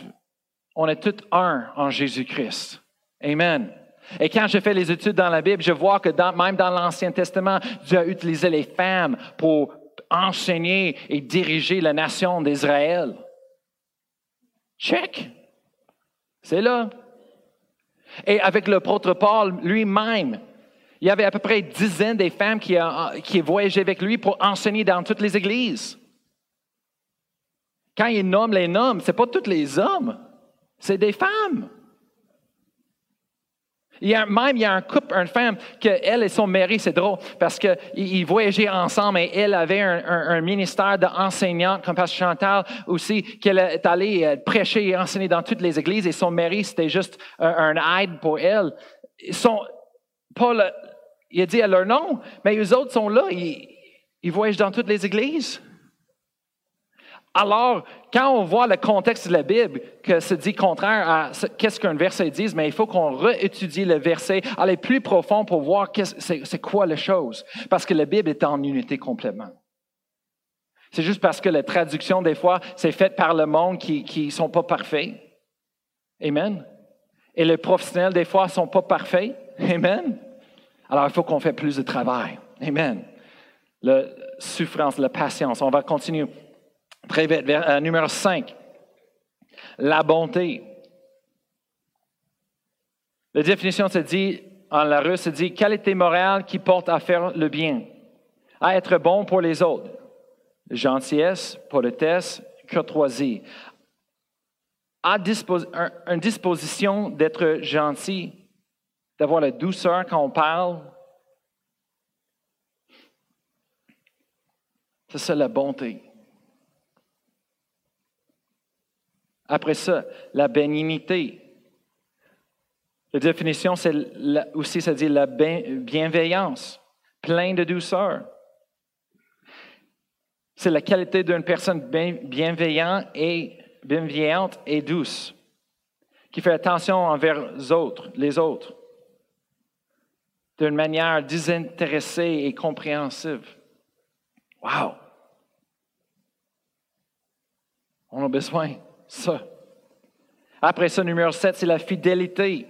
On est tous un en Jésus-Christ. Amen. Et quand je fais les études dans la Bible, je vois que même dans l'Ancien Testament, Dieu a utilisé les femmes pour enseigner et diriger la nation d'Israël. Check. C'est là. Et avec l'apôtre Paul lui-même, Il y avait à peu près une dizaine des femmes qui, qui voyageaient avec lui pour enseigner dans toutes les églises. Quand il nomme les noms, ce n'est pas tous les hommes, c'est des femmes. Il y a, même, il y a un couple, une femme, que elle et son mari, c'est drôle, parce qu'ils voyageaient ensemble et elle avait un, ministère d'enseignante, comme Pasteur Chantal aussi, qu'elle est allée euh, prêcher et enseigner dans toutes les églises, et son mari, c'était juste un, aide pour elle. Ils sont pas il a dit à leur nom, mais eux autres sont là, ils, ils voyagent dans toutes les églises. Alors, quand on voit le contexte de la Bible, que se dit contraire à qu'est-ce qu'un verset dit, mais il faut qu'on réétudie le verset, aller plus profond pour voir c'est quoi la chose. Parce que la Bible est en unité complètement. C'est juste parce que la traduction, des fois, c'est faite par le monde qui ne sont pas parfaits. Amen. Et les professionnels, des fois, ne sont pas parfaits. Amen. Alors, il faut qu'on fasse plus de travail. Amen. La souffrance, la patience. On va continuer. Très vite, euh, numéro 5. La bonté. La définition se dit, en la russe, se dit qualité morale qui porte à faire le bien, à être bon pour les autres. Gentillesse, politesse, courtoisie. À une disposition d'être gentil, d'avoir la douceur quand on parle. C'est ça la bonté. Après ça, la bénignité. La définition, c'est aussi, ça dit la bienveillance, plein de douceur. C'est la qualité d'une personne bienveillante et, bienveillante et douce, qui fait attention envers les autres, les autres, d'une manière désintéressée et compréhensive. Wow! On a besoin ça. Après ça, numéro 7, c'est la fidélité.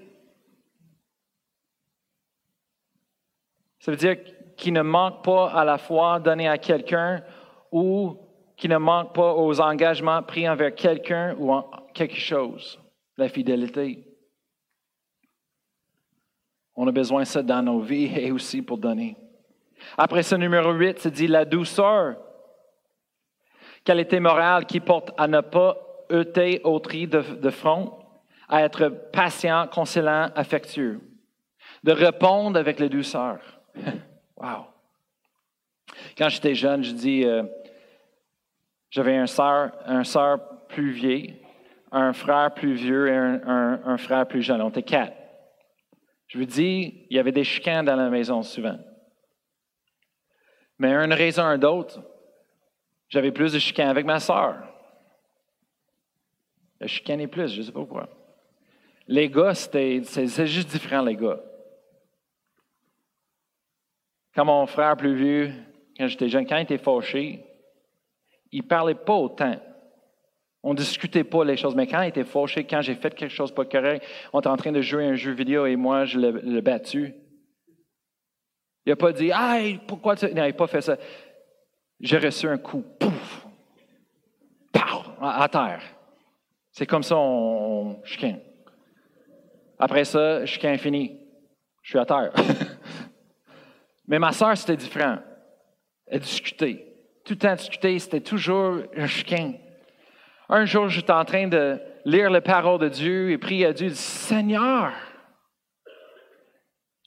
Ça veut dire qu'il ne manque pas à la foi donnée à quelqu'un ou qui ne manque pas aux engagements pris envers quelqu'un ou en quelque chose. La fidélité. On a besoin de ça dans nos vies et aussi pour donner. Après ça, numéro 8, c'est dit la douceur. Qualité morale qui porte à ne pas ôter autrui de, front, à être patient, conciliant, affectueux, de répondre avec la douceur. wow! Quand j'étais jeune, je dis, euh, j'avais un soeur, plus vieille, un frère plus vieux et un, un, frère plus jeune. On était quatre. Je vous dis, il y avait des chicanes dans la maison souvent. Mais une raison ou d'autre, j'avais plus de chicanes avec ma soeur. Je chicanais plus, je ne sais pas pourquoi. Les gars, c'était juste différent, les gars. Quand mon frère plus vieux, quand j'étais jeune, quand il était fâché, il ne parlait pas autant. On ne discutait pas les choses, mais quand il était fâché, quand j'ai fait quelque chose pas correct, on était en train de jouer un jeu vidéo et moi, je l'ai battu. Il n'a pas dit Ah, pourquoi tu. Non, il n'a pas fait ça. J'ai reçu un coup, pouf, à terre. C'est comme ça, on, chicane. Après ça, chicane fini. Je suis à terre. Mais ma soeur, c'était différent. Elle discutait. Tout le temps discuter, c'était toujours un chicane. Un jour, j'étais en train de lire les paroles de Dieu et prier à Dieu, Seigneur,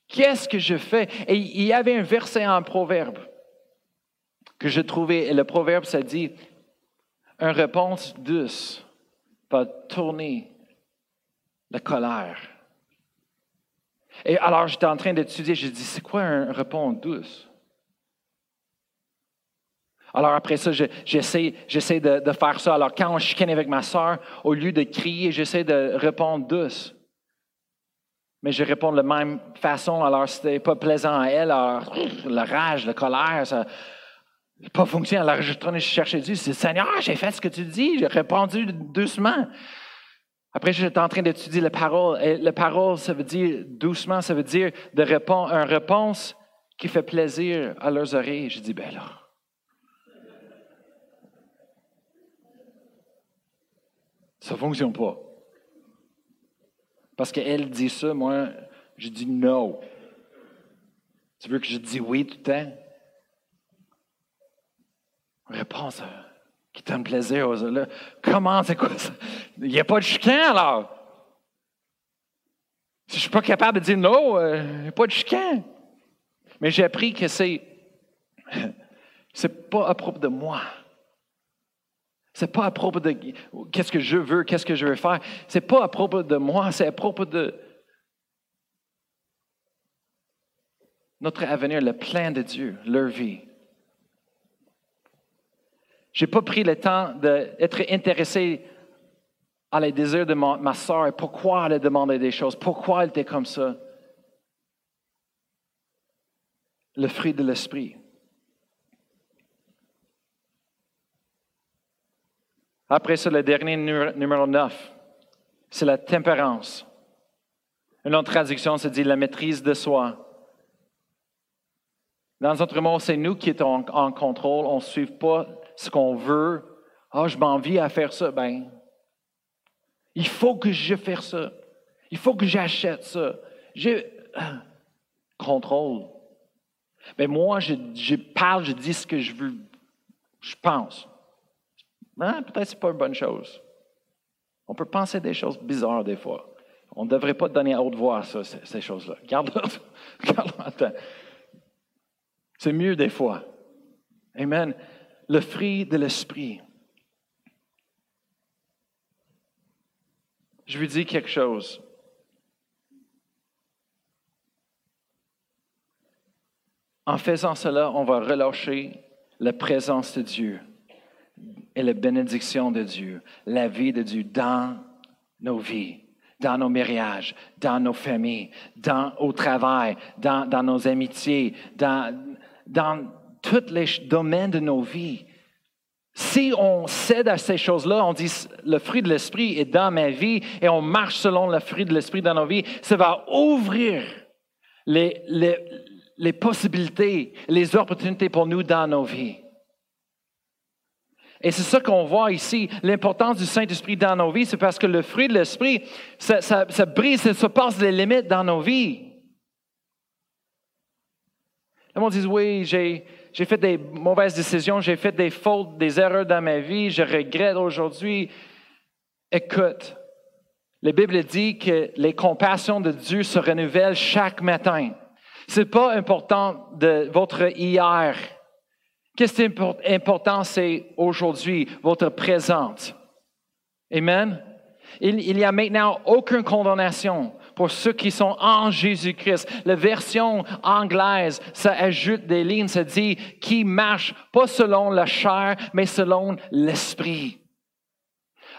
qu'est-ce que je fais? Et il y avait un verset en proverbe que je trouvais, et le proverbe, ça dit, une réponse douce va tourner la colère. Et alors, j'étais en train d'étudier, j'ai dit, c'est quoi un répond douce? Alors après ça, j'essaie, j'essaie de, faire ça. Alors quand on chicane avec ma soeur, au lieu de crier, j'essaie de répondre douce. Mais je réponds de la même façon, alors c'était pas plaisant à elle, alors la rage, la colère, ça, pas fonctionné. Alors, je suis chercher Dieu. C'est Seigneur, j'ai fait ce que tu dis. J'ai répondu doucement. Après, j'étais en train d'étudier la parole. Et la parole, ça veut dire doucement, ça veut dire de répondre, une réponse qui fait plaisir à leurs oreilles. Je dis, ben là. Ça ne fonctionne pas. Parce qu'elle dit ça, moi, je dis non. Tu veux que je dise oui tout le temps? Réponse qui donne plaisir aux autres. Comment, c'est quoi ça? Il n'y a pas de chican, alors? Si je ne suis pas capable de dire non, euh, il n'y a pas de chican. Mais j'ai appris que c'est. C'est pas à propos de moi. C'est pas à propos de qu'est-ce que je veux, qu'est-ce que je veux faire. C'est pas à propos de moi, c'est à propos de notre avenir, le plan de Dieu, leur vie. Je n'ai pas pris le temps d'être intéressé à les désirs de ma, soeur et pourquoi elle a demandé des choses, pourquoi elle était comme ça. Le fruit de l'esprit. Après ça, le dernier numéro 9, c'est la tempérance. Une autre traduction, se dit la maîtrise de soi. Dans d'autres mots, c'est nous qui sommes en, contrôle. On ne suit pas ce qu'on veut. Ah, je m'envie à faire ça. Ben, il faut que je fasse ça. Il faut que j'achète ça. Je contrôle. Mais ben, moi, je, je, parle, je dis ce que je veux, je pense. Hein? Peut-être que ce n'est pas une bonne chose. On peut penser des choses bizarres des fois. On ne devrait pas donner à haute voix ça, ces, choses-là. Garde-le. Garde C'est mieux des fois. Amen. Le fruit de l'esprit. Je vous dis quelque chose. En faisant cela, on va relâcher la présence de Dieu et la bénédiction de Dieu, la vie de Dieu dans nos vies, dans nos mariages, dans nos familles, dans, au travail, dans, dans nos amitiés, dans, dans tous les domaines de nos vies. Si on cède à ces choses-là, on dit le fruit de l'esprit est dans ma vie et on marche selon le fruit de l'esprit dans nos vies, ça va ouvrir les, les, les possibilités, les opportunités pour nous dans nos vies. Et c'est ça qu'on voit ici. L'importance du Saint-Esprit dans nos vies, c'est parce que le fruit de l'Esprit, ça, ça, brise, ça passe les limites dans nos vies. Le monde dit, oui, j'ai, j'ai fait des mauvaises décisions, j'ai fait des fautes, des erreurs dans ma vie, je regrette aujourd'hui. Écoute, la Bible dit que les compassions de Dieu se renouvellent chaque matin. Ce n'est pas important de votre hier. Qu'est-ce qui est important, c'est aujourd'hui, votre présente. Amen? Il n'y a maintenant aucune condamnation pour ceux qui sont en Jésus-Christ. La version anglaise, ça ajoute des lignes, ça dit qui marche pas selon la chair, mais selon l'esprit.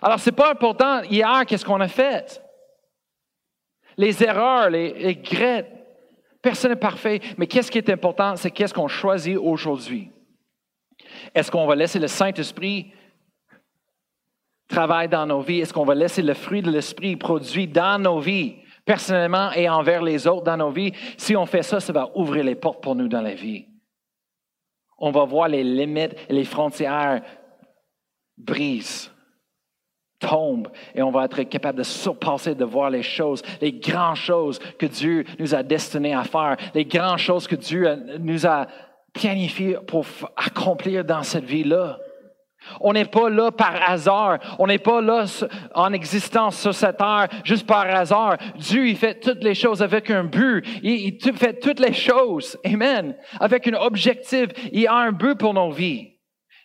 Alors, c'est pas important hier, qu'est-ce qu'on a fait? Les erreurs, les, les personne n'est parfait, mais qu'est-ce qui est important, c'est qu'est-ce qu'on choisit aujourd'hui? Est-ce qu'on va laisser le Saint-Esprit travailler dans nos vies? Est-ce qu'on va laisser le fruit de l'Esprit produire dans nos vies, personnellement et envers les autres dans nos vies? Si on fait ça, ça va ouvrir les portes pour nous dans la vie. On va voir les limites les frontières brisent tombent et on va être capable de surpasser, de voir les choses, les grandes choses que Dieu nous a destinées à faire, les grandes choses que Dieu nous a planifié pour accomplir dans cette vie-là. On n'est pas là par hasard. On n'est pas là en existence sur cette terre juste par hasard. Dieu, il fait toutes les choses avec un but. Il, fait toutes les choses. Amen. Avec un objectif. Il a un but pour nos vies.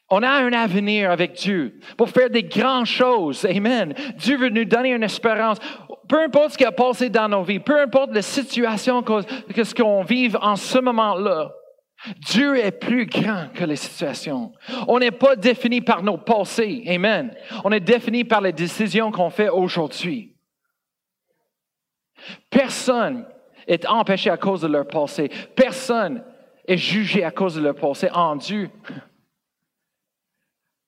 On a un avenir avec Dieu pour faire des grandes choses. Amen. Dieu veut nous donner une espérance. Peu importe ce qui a passé dans nos vies, peu importe la situation que, que ce qu'on vive en ce moment-là, Dieu est plus grand que les situations. On n'est pas défini par nos passés. Amen. On est défini par les décisions qu'on fait aujourd'hui. Personne est empêché à cause de leur passé. Personne est jugé à cause de leur passé. En Dieu,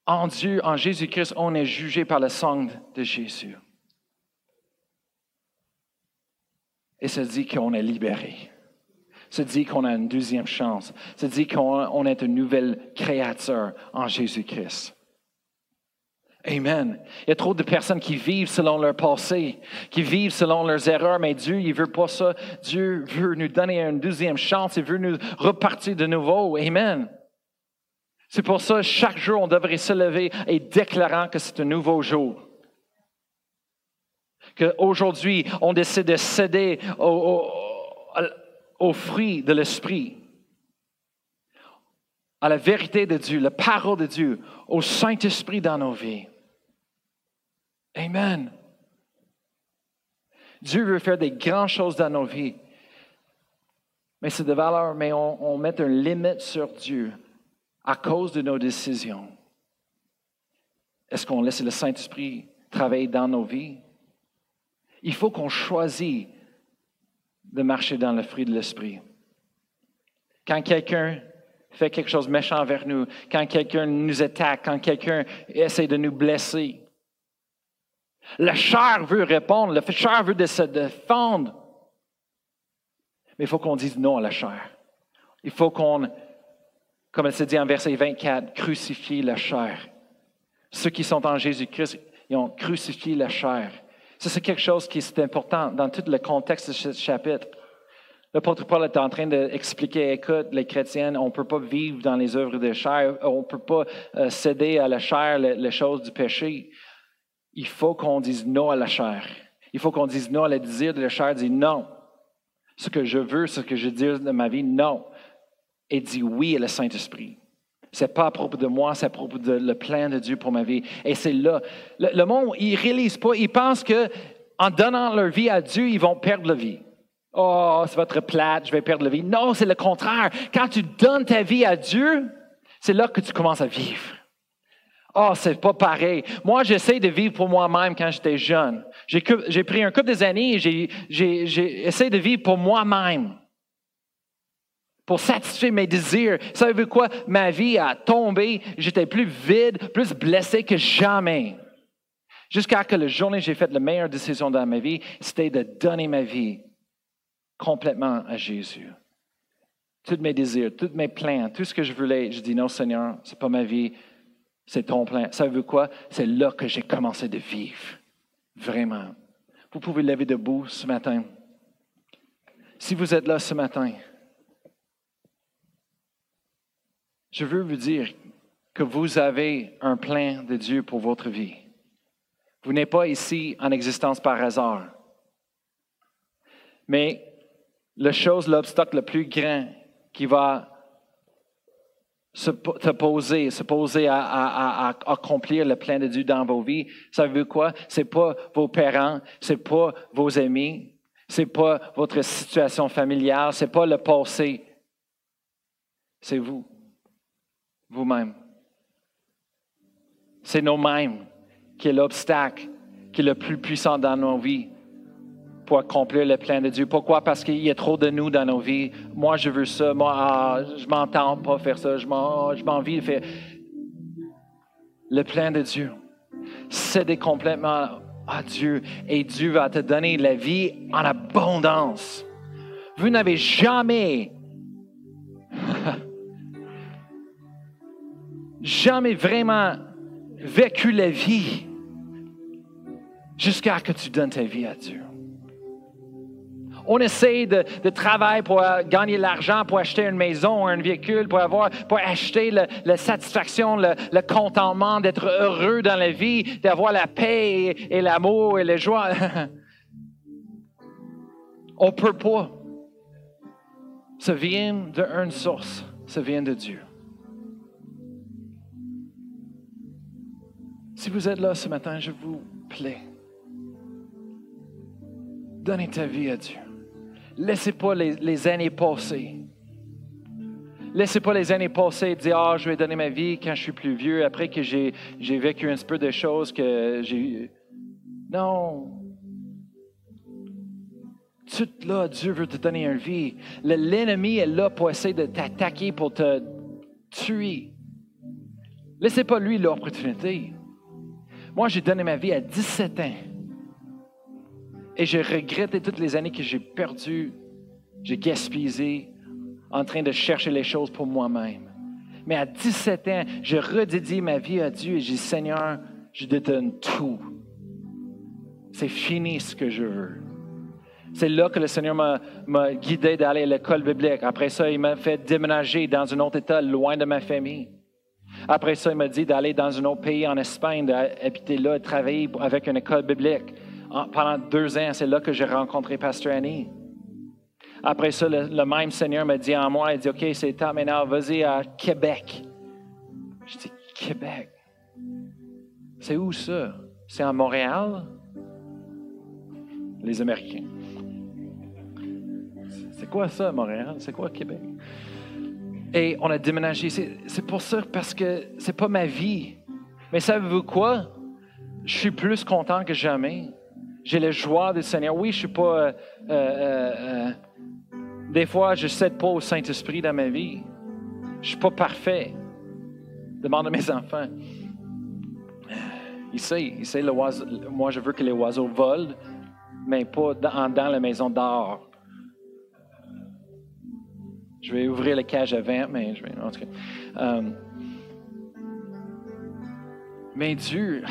en Dieu, en Jésus-Christ, on est jugé par le sang de Jésus. Et ça dit qu'on est libéré se dit qu'on a une deuxième chance, se dit qu'on est une nouvelle créature en Jésus-Christ. Amen. Il y a trop de personnes qui vivent selon leur passé, qui vivent selon leurs erreurs, mais Dieu, il veut pas ça. Dieu veut nous donner une deuxième chance, il veut nous repartir de nouveau. Amen. C'est pour ça, chaque jour, on devrait se lever et déclarant que c'est un nouveau jour. Qu'aujourd'hui, on décide de céder aux fruits de l'Esprit, à la vérité de Dieu, la parole de Dieu, au Saint-Esprit dans nos vies. Amen. Dieu veut faire des grandes choses dans nos vies. Mais c'est de valeur, mais on, met une limite sur Dieu à cause de nos décisions. Est-ce qu'on laisse le Saint-Esprit travailler dans nos vies? Il faut qu'on choisisse de marcher dans le fruit de l'Esprit. Quand quelqu'un fait quelque chose de méchant envers nous, quand quelqu'un nous attaque, quand quelqu'un essaie de nous blesser, la chair veut répondre, la chair veut se défendre. Mais il faut qu'on dise non à la chair. Il faut qu'on, comme elle s'est dit en verset 24, crucifie la chair. Ceux qui sont en Jésus-Christ, ils ont crucifié la chair. Ça, c'est quelque chose qui est important dans tout le contexte de ce chapitre. L'apôtre Paul est en train d'expliquer, écoute, les chrétiens, on ne peut pas vivre dans les œuvres de chair, on ne peut pas euh, céder à la chair les choses du péché il faut qu'on dise non à la chair. Il faut qu'on dise non à la désir de la chair. Dit non. Ce que je veux, ce que je dis de ma vie, non. Et dit oui à le Saint-Esprit. Ce n'est pas à propos de moi, c'est à propos de le plan de Dieu pour ma vie. Et c'est là. Le, monde, il réalise pas, il pense qu'en donnant leur vie à Dieu, ils vont perdre la vie. Oh, c'est votre plate, je vais perdre la vie. Non, c'est le contraire. Quand tu donnes ta vie à Dieu, c'est là que tu commences à vivre. Oh, c'est pas pareil. Moi, j'essaie de vivre pour moi-même quand j'étais jeune. J'ai pris un couple des années et j'ai de vivre pour moi-même. Pour satisfaire mes désirs. Vous savez quoi? Ma vie a tombé. J'étais plus vide, plus blessé que jamais. Jusqu'à que la journée j'ai fait la meilleure décision dans ma vie, c'était de donner ma vie complètement à Jésus. Tous mes désirs, tous mes plans, tout ce que je voulais, je dis non Seigneur, c'est pas ma vie, c'est ton plein. Ça veut quoi? C'est là que j'ai commencé de vivre. Vraiment. Vous pouvez lever debout ce matin. Si vous êtes là ce matin, je veux vous dire que vous avez un plan de Dieu pour votre vie. Vous n'êtes pas ici en existence par hasard. Mais la chose, l'obstacle le plus grand qui va se, poser, se poser à, accomplir le plan de Dieu dans vos vies. Veut quoi? C'est pas vos parents, c'est pas vos amis, c'est pas votre situation familiale, c'est pas le passé. C'est vous, vous-même. C'est nous-mêmes qui est l'obstacle qui est le plus puissant dans nos vies pour accomplir le plan de Dieu. Pourquoi? Parce qu'il y a trop de nous dans nos vies. Moi, je veux ça. Moi, ah, je m'entends pas faire ça. Je m'envie de faire. Le plan de Dieu. Céder complètement à Dieu et Dieu va te donner la vie en abondance. Vous n'avez jamais, jamais vraiment vécu la vie jusqu'à ce que tu donnes ta vie à Dieu. On essaie de, travailler pour euh, gagner l'argent, pour acheter une maison, un véhicule, pour avoir, pour acheter la satisfaction, le, contentement, d'être heureux dans la vie, d'avoir la paix et, l'amour et la joie. On peut pas. Ça vient d'une source, ça vient de Dieu. Si vous êtes là ce matin, je vous plaît, donnez ta vie à Dieu. Laissez pas les, années passer. Laissez pas les années passer et dire Ah, je vais donner ma vie quand je suis plus vieux, après que j'ai, vécu un petit peu de choses que j'ai. Non. Tout là, Dieu veut te donner une vie. L'ennemi est là pour essayer de t'attaquer, pour te tuer. Laissez pas lui l'opportunité. Moi, j'ai donné ma vie à 17 ans. Et j'ai regretté toutes les années que j'ai perdues, j'ai gaspillé en train de chercher les choses pour moi-même. Mais à 17 ans, j'ai redédié ma vie à Dieu et j'ai dit, Seigneur, Je détonne tout. C'est fini ce que je veux. C'est là que le Seigneur m'a guidé d'aller à l'école biblique. Après ça, il m'a fait déménager dans un autre État, loin de ma famille. Après ça, il m'a dit d'aller dans un autre pays, en Espagne, d'habiter là, de travailler avec une école biblique. Pendant deux ans, c'est là que j'ai rencontré Pasteur Annie. Après ça, le, même Seigneur m'a dit en moi, il dit, OK, c'est temps maintenant, vas-y à Québec. Je dis, Québec? C'est où ça? C'est à Montréal? Les Américains. C'est quoi ça, Montréal? C'est quoi Québec? Et on a déménagé. C'est pour ça, parce que c'est pas ma vie. Mais savez-vous quoi? Je suis plus content que jamais. J'ai la joie du Seigneur. Oui, je suis pas. Euh, euh, euh, des fois, je ne cède pas au Saint-Esprit dans ma vie. Je suis pas parfait. Demande à mes enfants. Il sait, il sait le oiseau, moi je veux que les oiseaux volent, mais pas dans, dans la maison d'or. Je vais ouvrir la cage à vent, mais je vais. En tout. Euh, mais Dieu,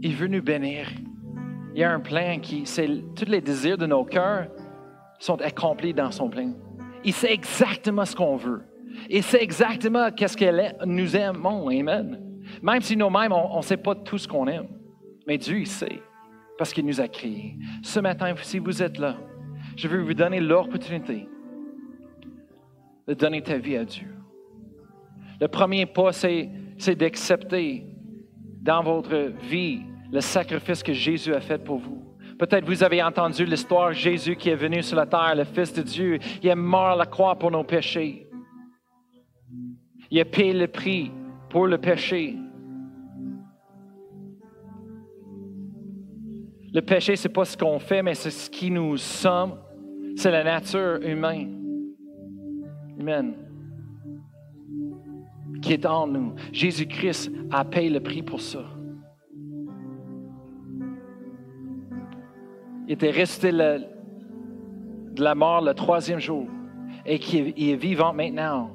il veut nous bénir. Il y a un plan qui, tous les désirs de nos cœurs sont accomplis dans son plan. Il sait exactement ce qu'on veut. Il sait exactement qu'est-ce qu'elle nous aimons. Amen. Même si nous-mêmes, on ne sait pas tout ce qu'on aime. Mais Dieu, il sait, parce qu'il nous a créés. Ce matin, si vous êtes là, je veux vous donner l'opportunité de donner ta vie à Dieu. Le premier pas, c'est, d'accepter dans votre vie le sacrifice que Jésus a fait pour vous. Peut-être vous avez entendu l'histoire Jésus qui est venu sur la terre, le Fils de Dieu. Il est mort à la croix pour nos péchés. Il a payé le prix pour le péché. Le péché, ce n'est pas ce qu'on fait, mais c'est ce qui nous sommes. C'est la nature humaine. Amen. Qui est en nous. Jésus-Christ a payé le prix pour ça. Il était resté de la mort le troisième jour et qui est vivant maintenant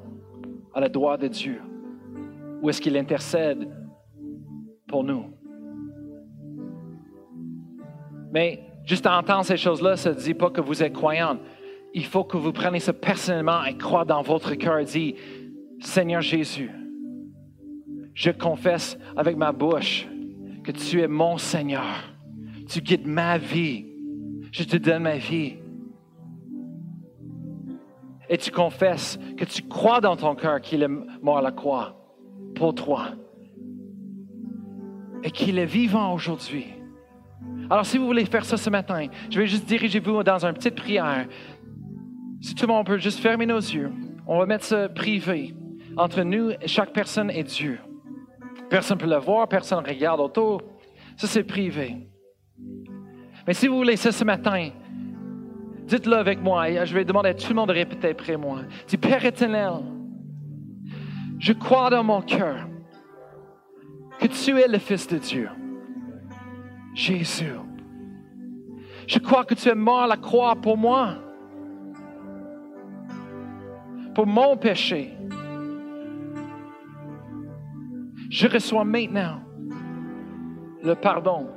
à la droite de Dieu. Où est-ce qu'il intercède pour nous? Mais juste en entendre ces choses-là, ça ne dit pas que vous êtes croyante il faut que vous preniez ça personnellement et croyez dans votre cœur et dites, Seigneur Jésus, je confesse avec ma bouche que tu es mon Seigneur. Tu guides ma vie. Je te donne ma vie. Et tu confesses que tu crois dans ton cœur qu'il est mort à la croix pour toi. Et qu'il est vivant aujourd'hui. Alors, si vous voulez faire ça ce matin, je vais juste diriger vous dans une petite prière. Si tout le monde peut juste fermer nos yeux, on va mettre ça privé entre nous, chaque personne et Dieu. Personne ne peut le voir, personne ne regarde autour. Ça, c'est privé. Mais si vous voulez ça ce matin, dites-le avec moi. Je vais demander à tout le monde de répéter après moi. Dis, Père éternel, je crois dans mon cœur que tu es le Fils de Dieu. Jésus. Je crois que tu es mort à la croix pour moi pour mon péché. Je reçois maintenant le pardon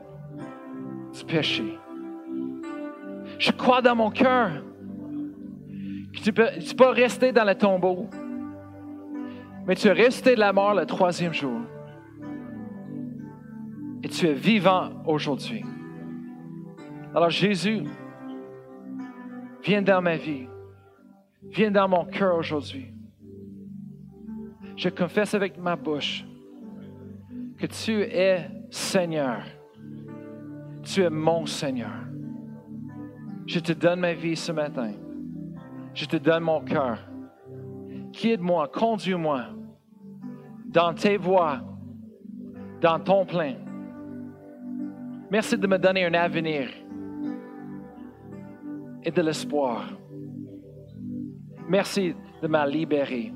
du péché. Je crois dans mon cœur que tu peux, tu peux rester dans le tombeau, mais tu es resté de la mort le troisième jour. Et tu es vivant aujourd'hui. Alors Jésus, viens dans ma vie. Viens dans mon cœur aujourd'hui. Je confesse avec ma bouche que tu es Seigneur. Tu es mon Seigneur. Je te donne ma vie ce matin. Je te donne mon cœur. Guide-moi, conduis-moi dans tes voies, dans ton plein. Merci de me donner un avenir et de l'espoir. Merci de m'a libéré.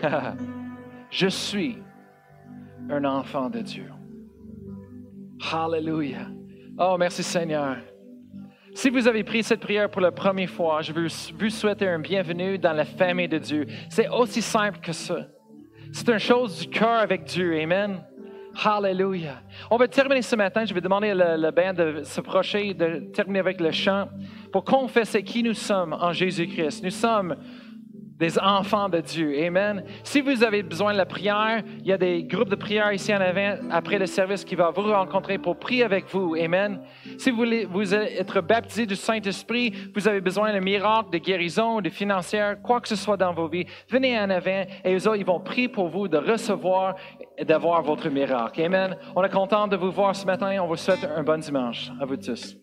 Je suis un enfant de Dieu. Hallelujah. Oh, merci Seigneur. Si vous avez pris cette prière pour la première fois, je veux vous souhaiter un bienvenue dans la famille de Dieu. C'est aussi simple que ça. C'est une chose du cœur avec Dieu. Amen. Hallelujah. On va terminer ce matin. Je vais demander le, le band de s'approcher, de terminer avec le chant pour confesser qui nous sommes en Jésus-Christ. Nous sommes des enfants de Dieu. Amen. Si vous avez besoin de la prière, il y a des groupes de prière ici en avant après le service qui va vous rencontrer pour prier avec vous. Amen. Si vous voulez être baptisé du Saint-Esprit, vous avez besoin de miracle, de guérison, de financière, quoi que ce soit dans vos vies, venez en avant et eux autres, ils vont prier pour vous de recevoir et d'avoir votre miracle. Amen. On est content de vous voir ce matin. On vous souhaite un bon dimanche. À vous tous.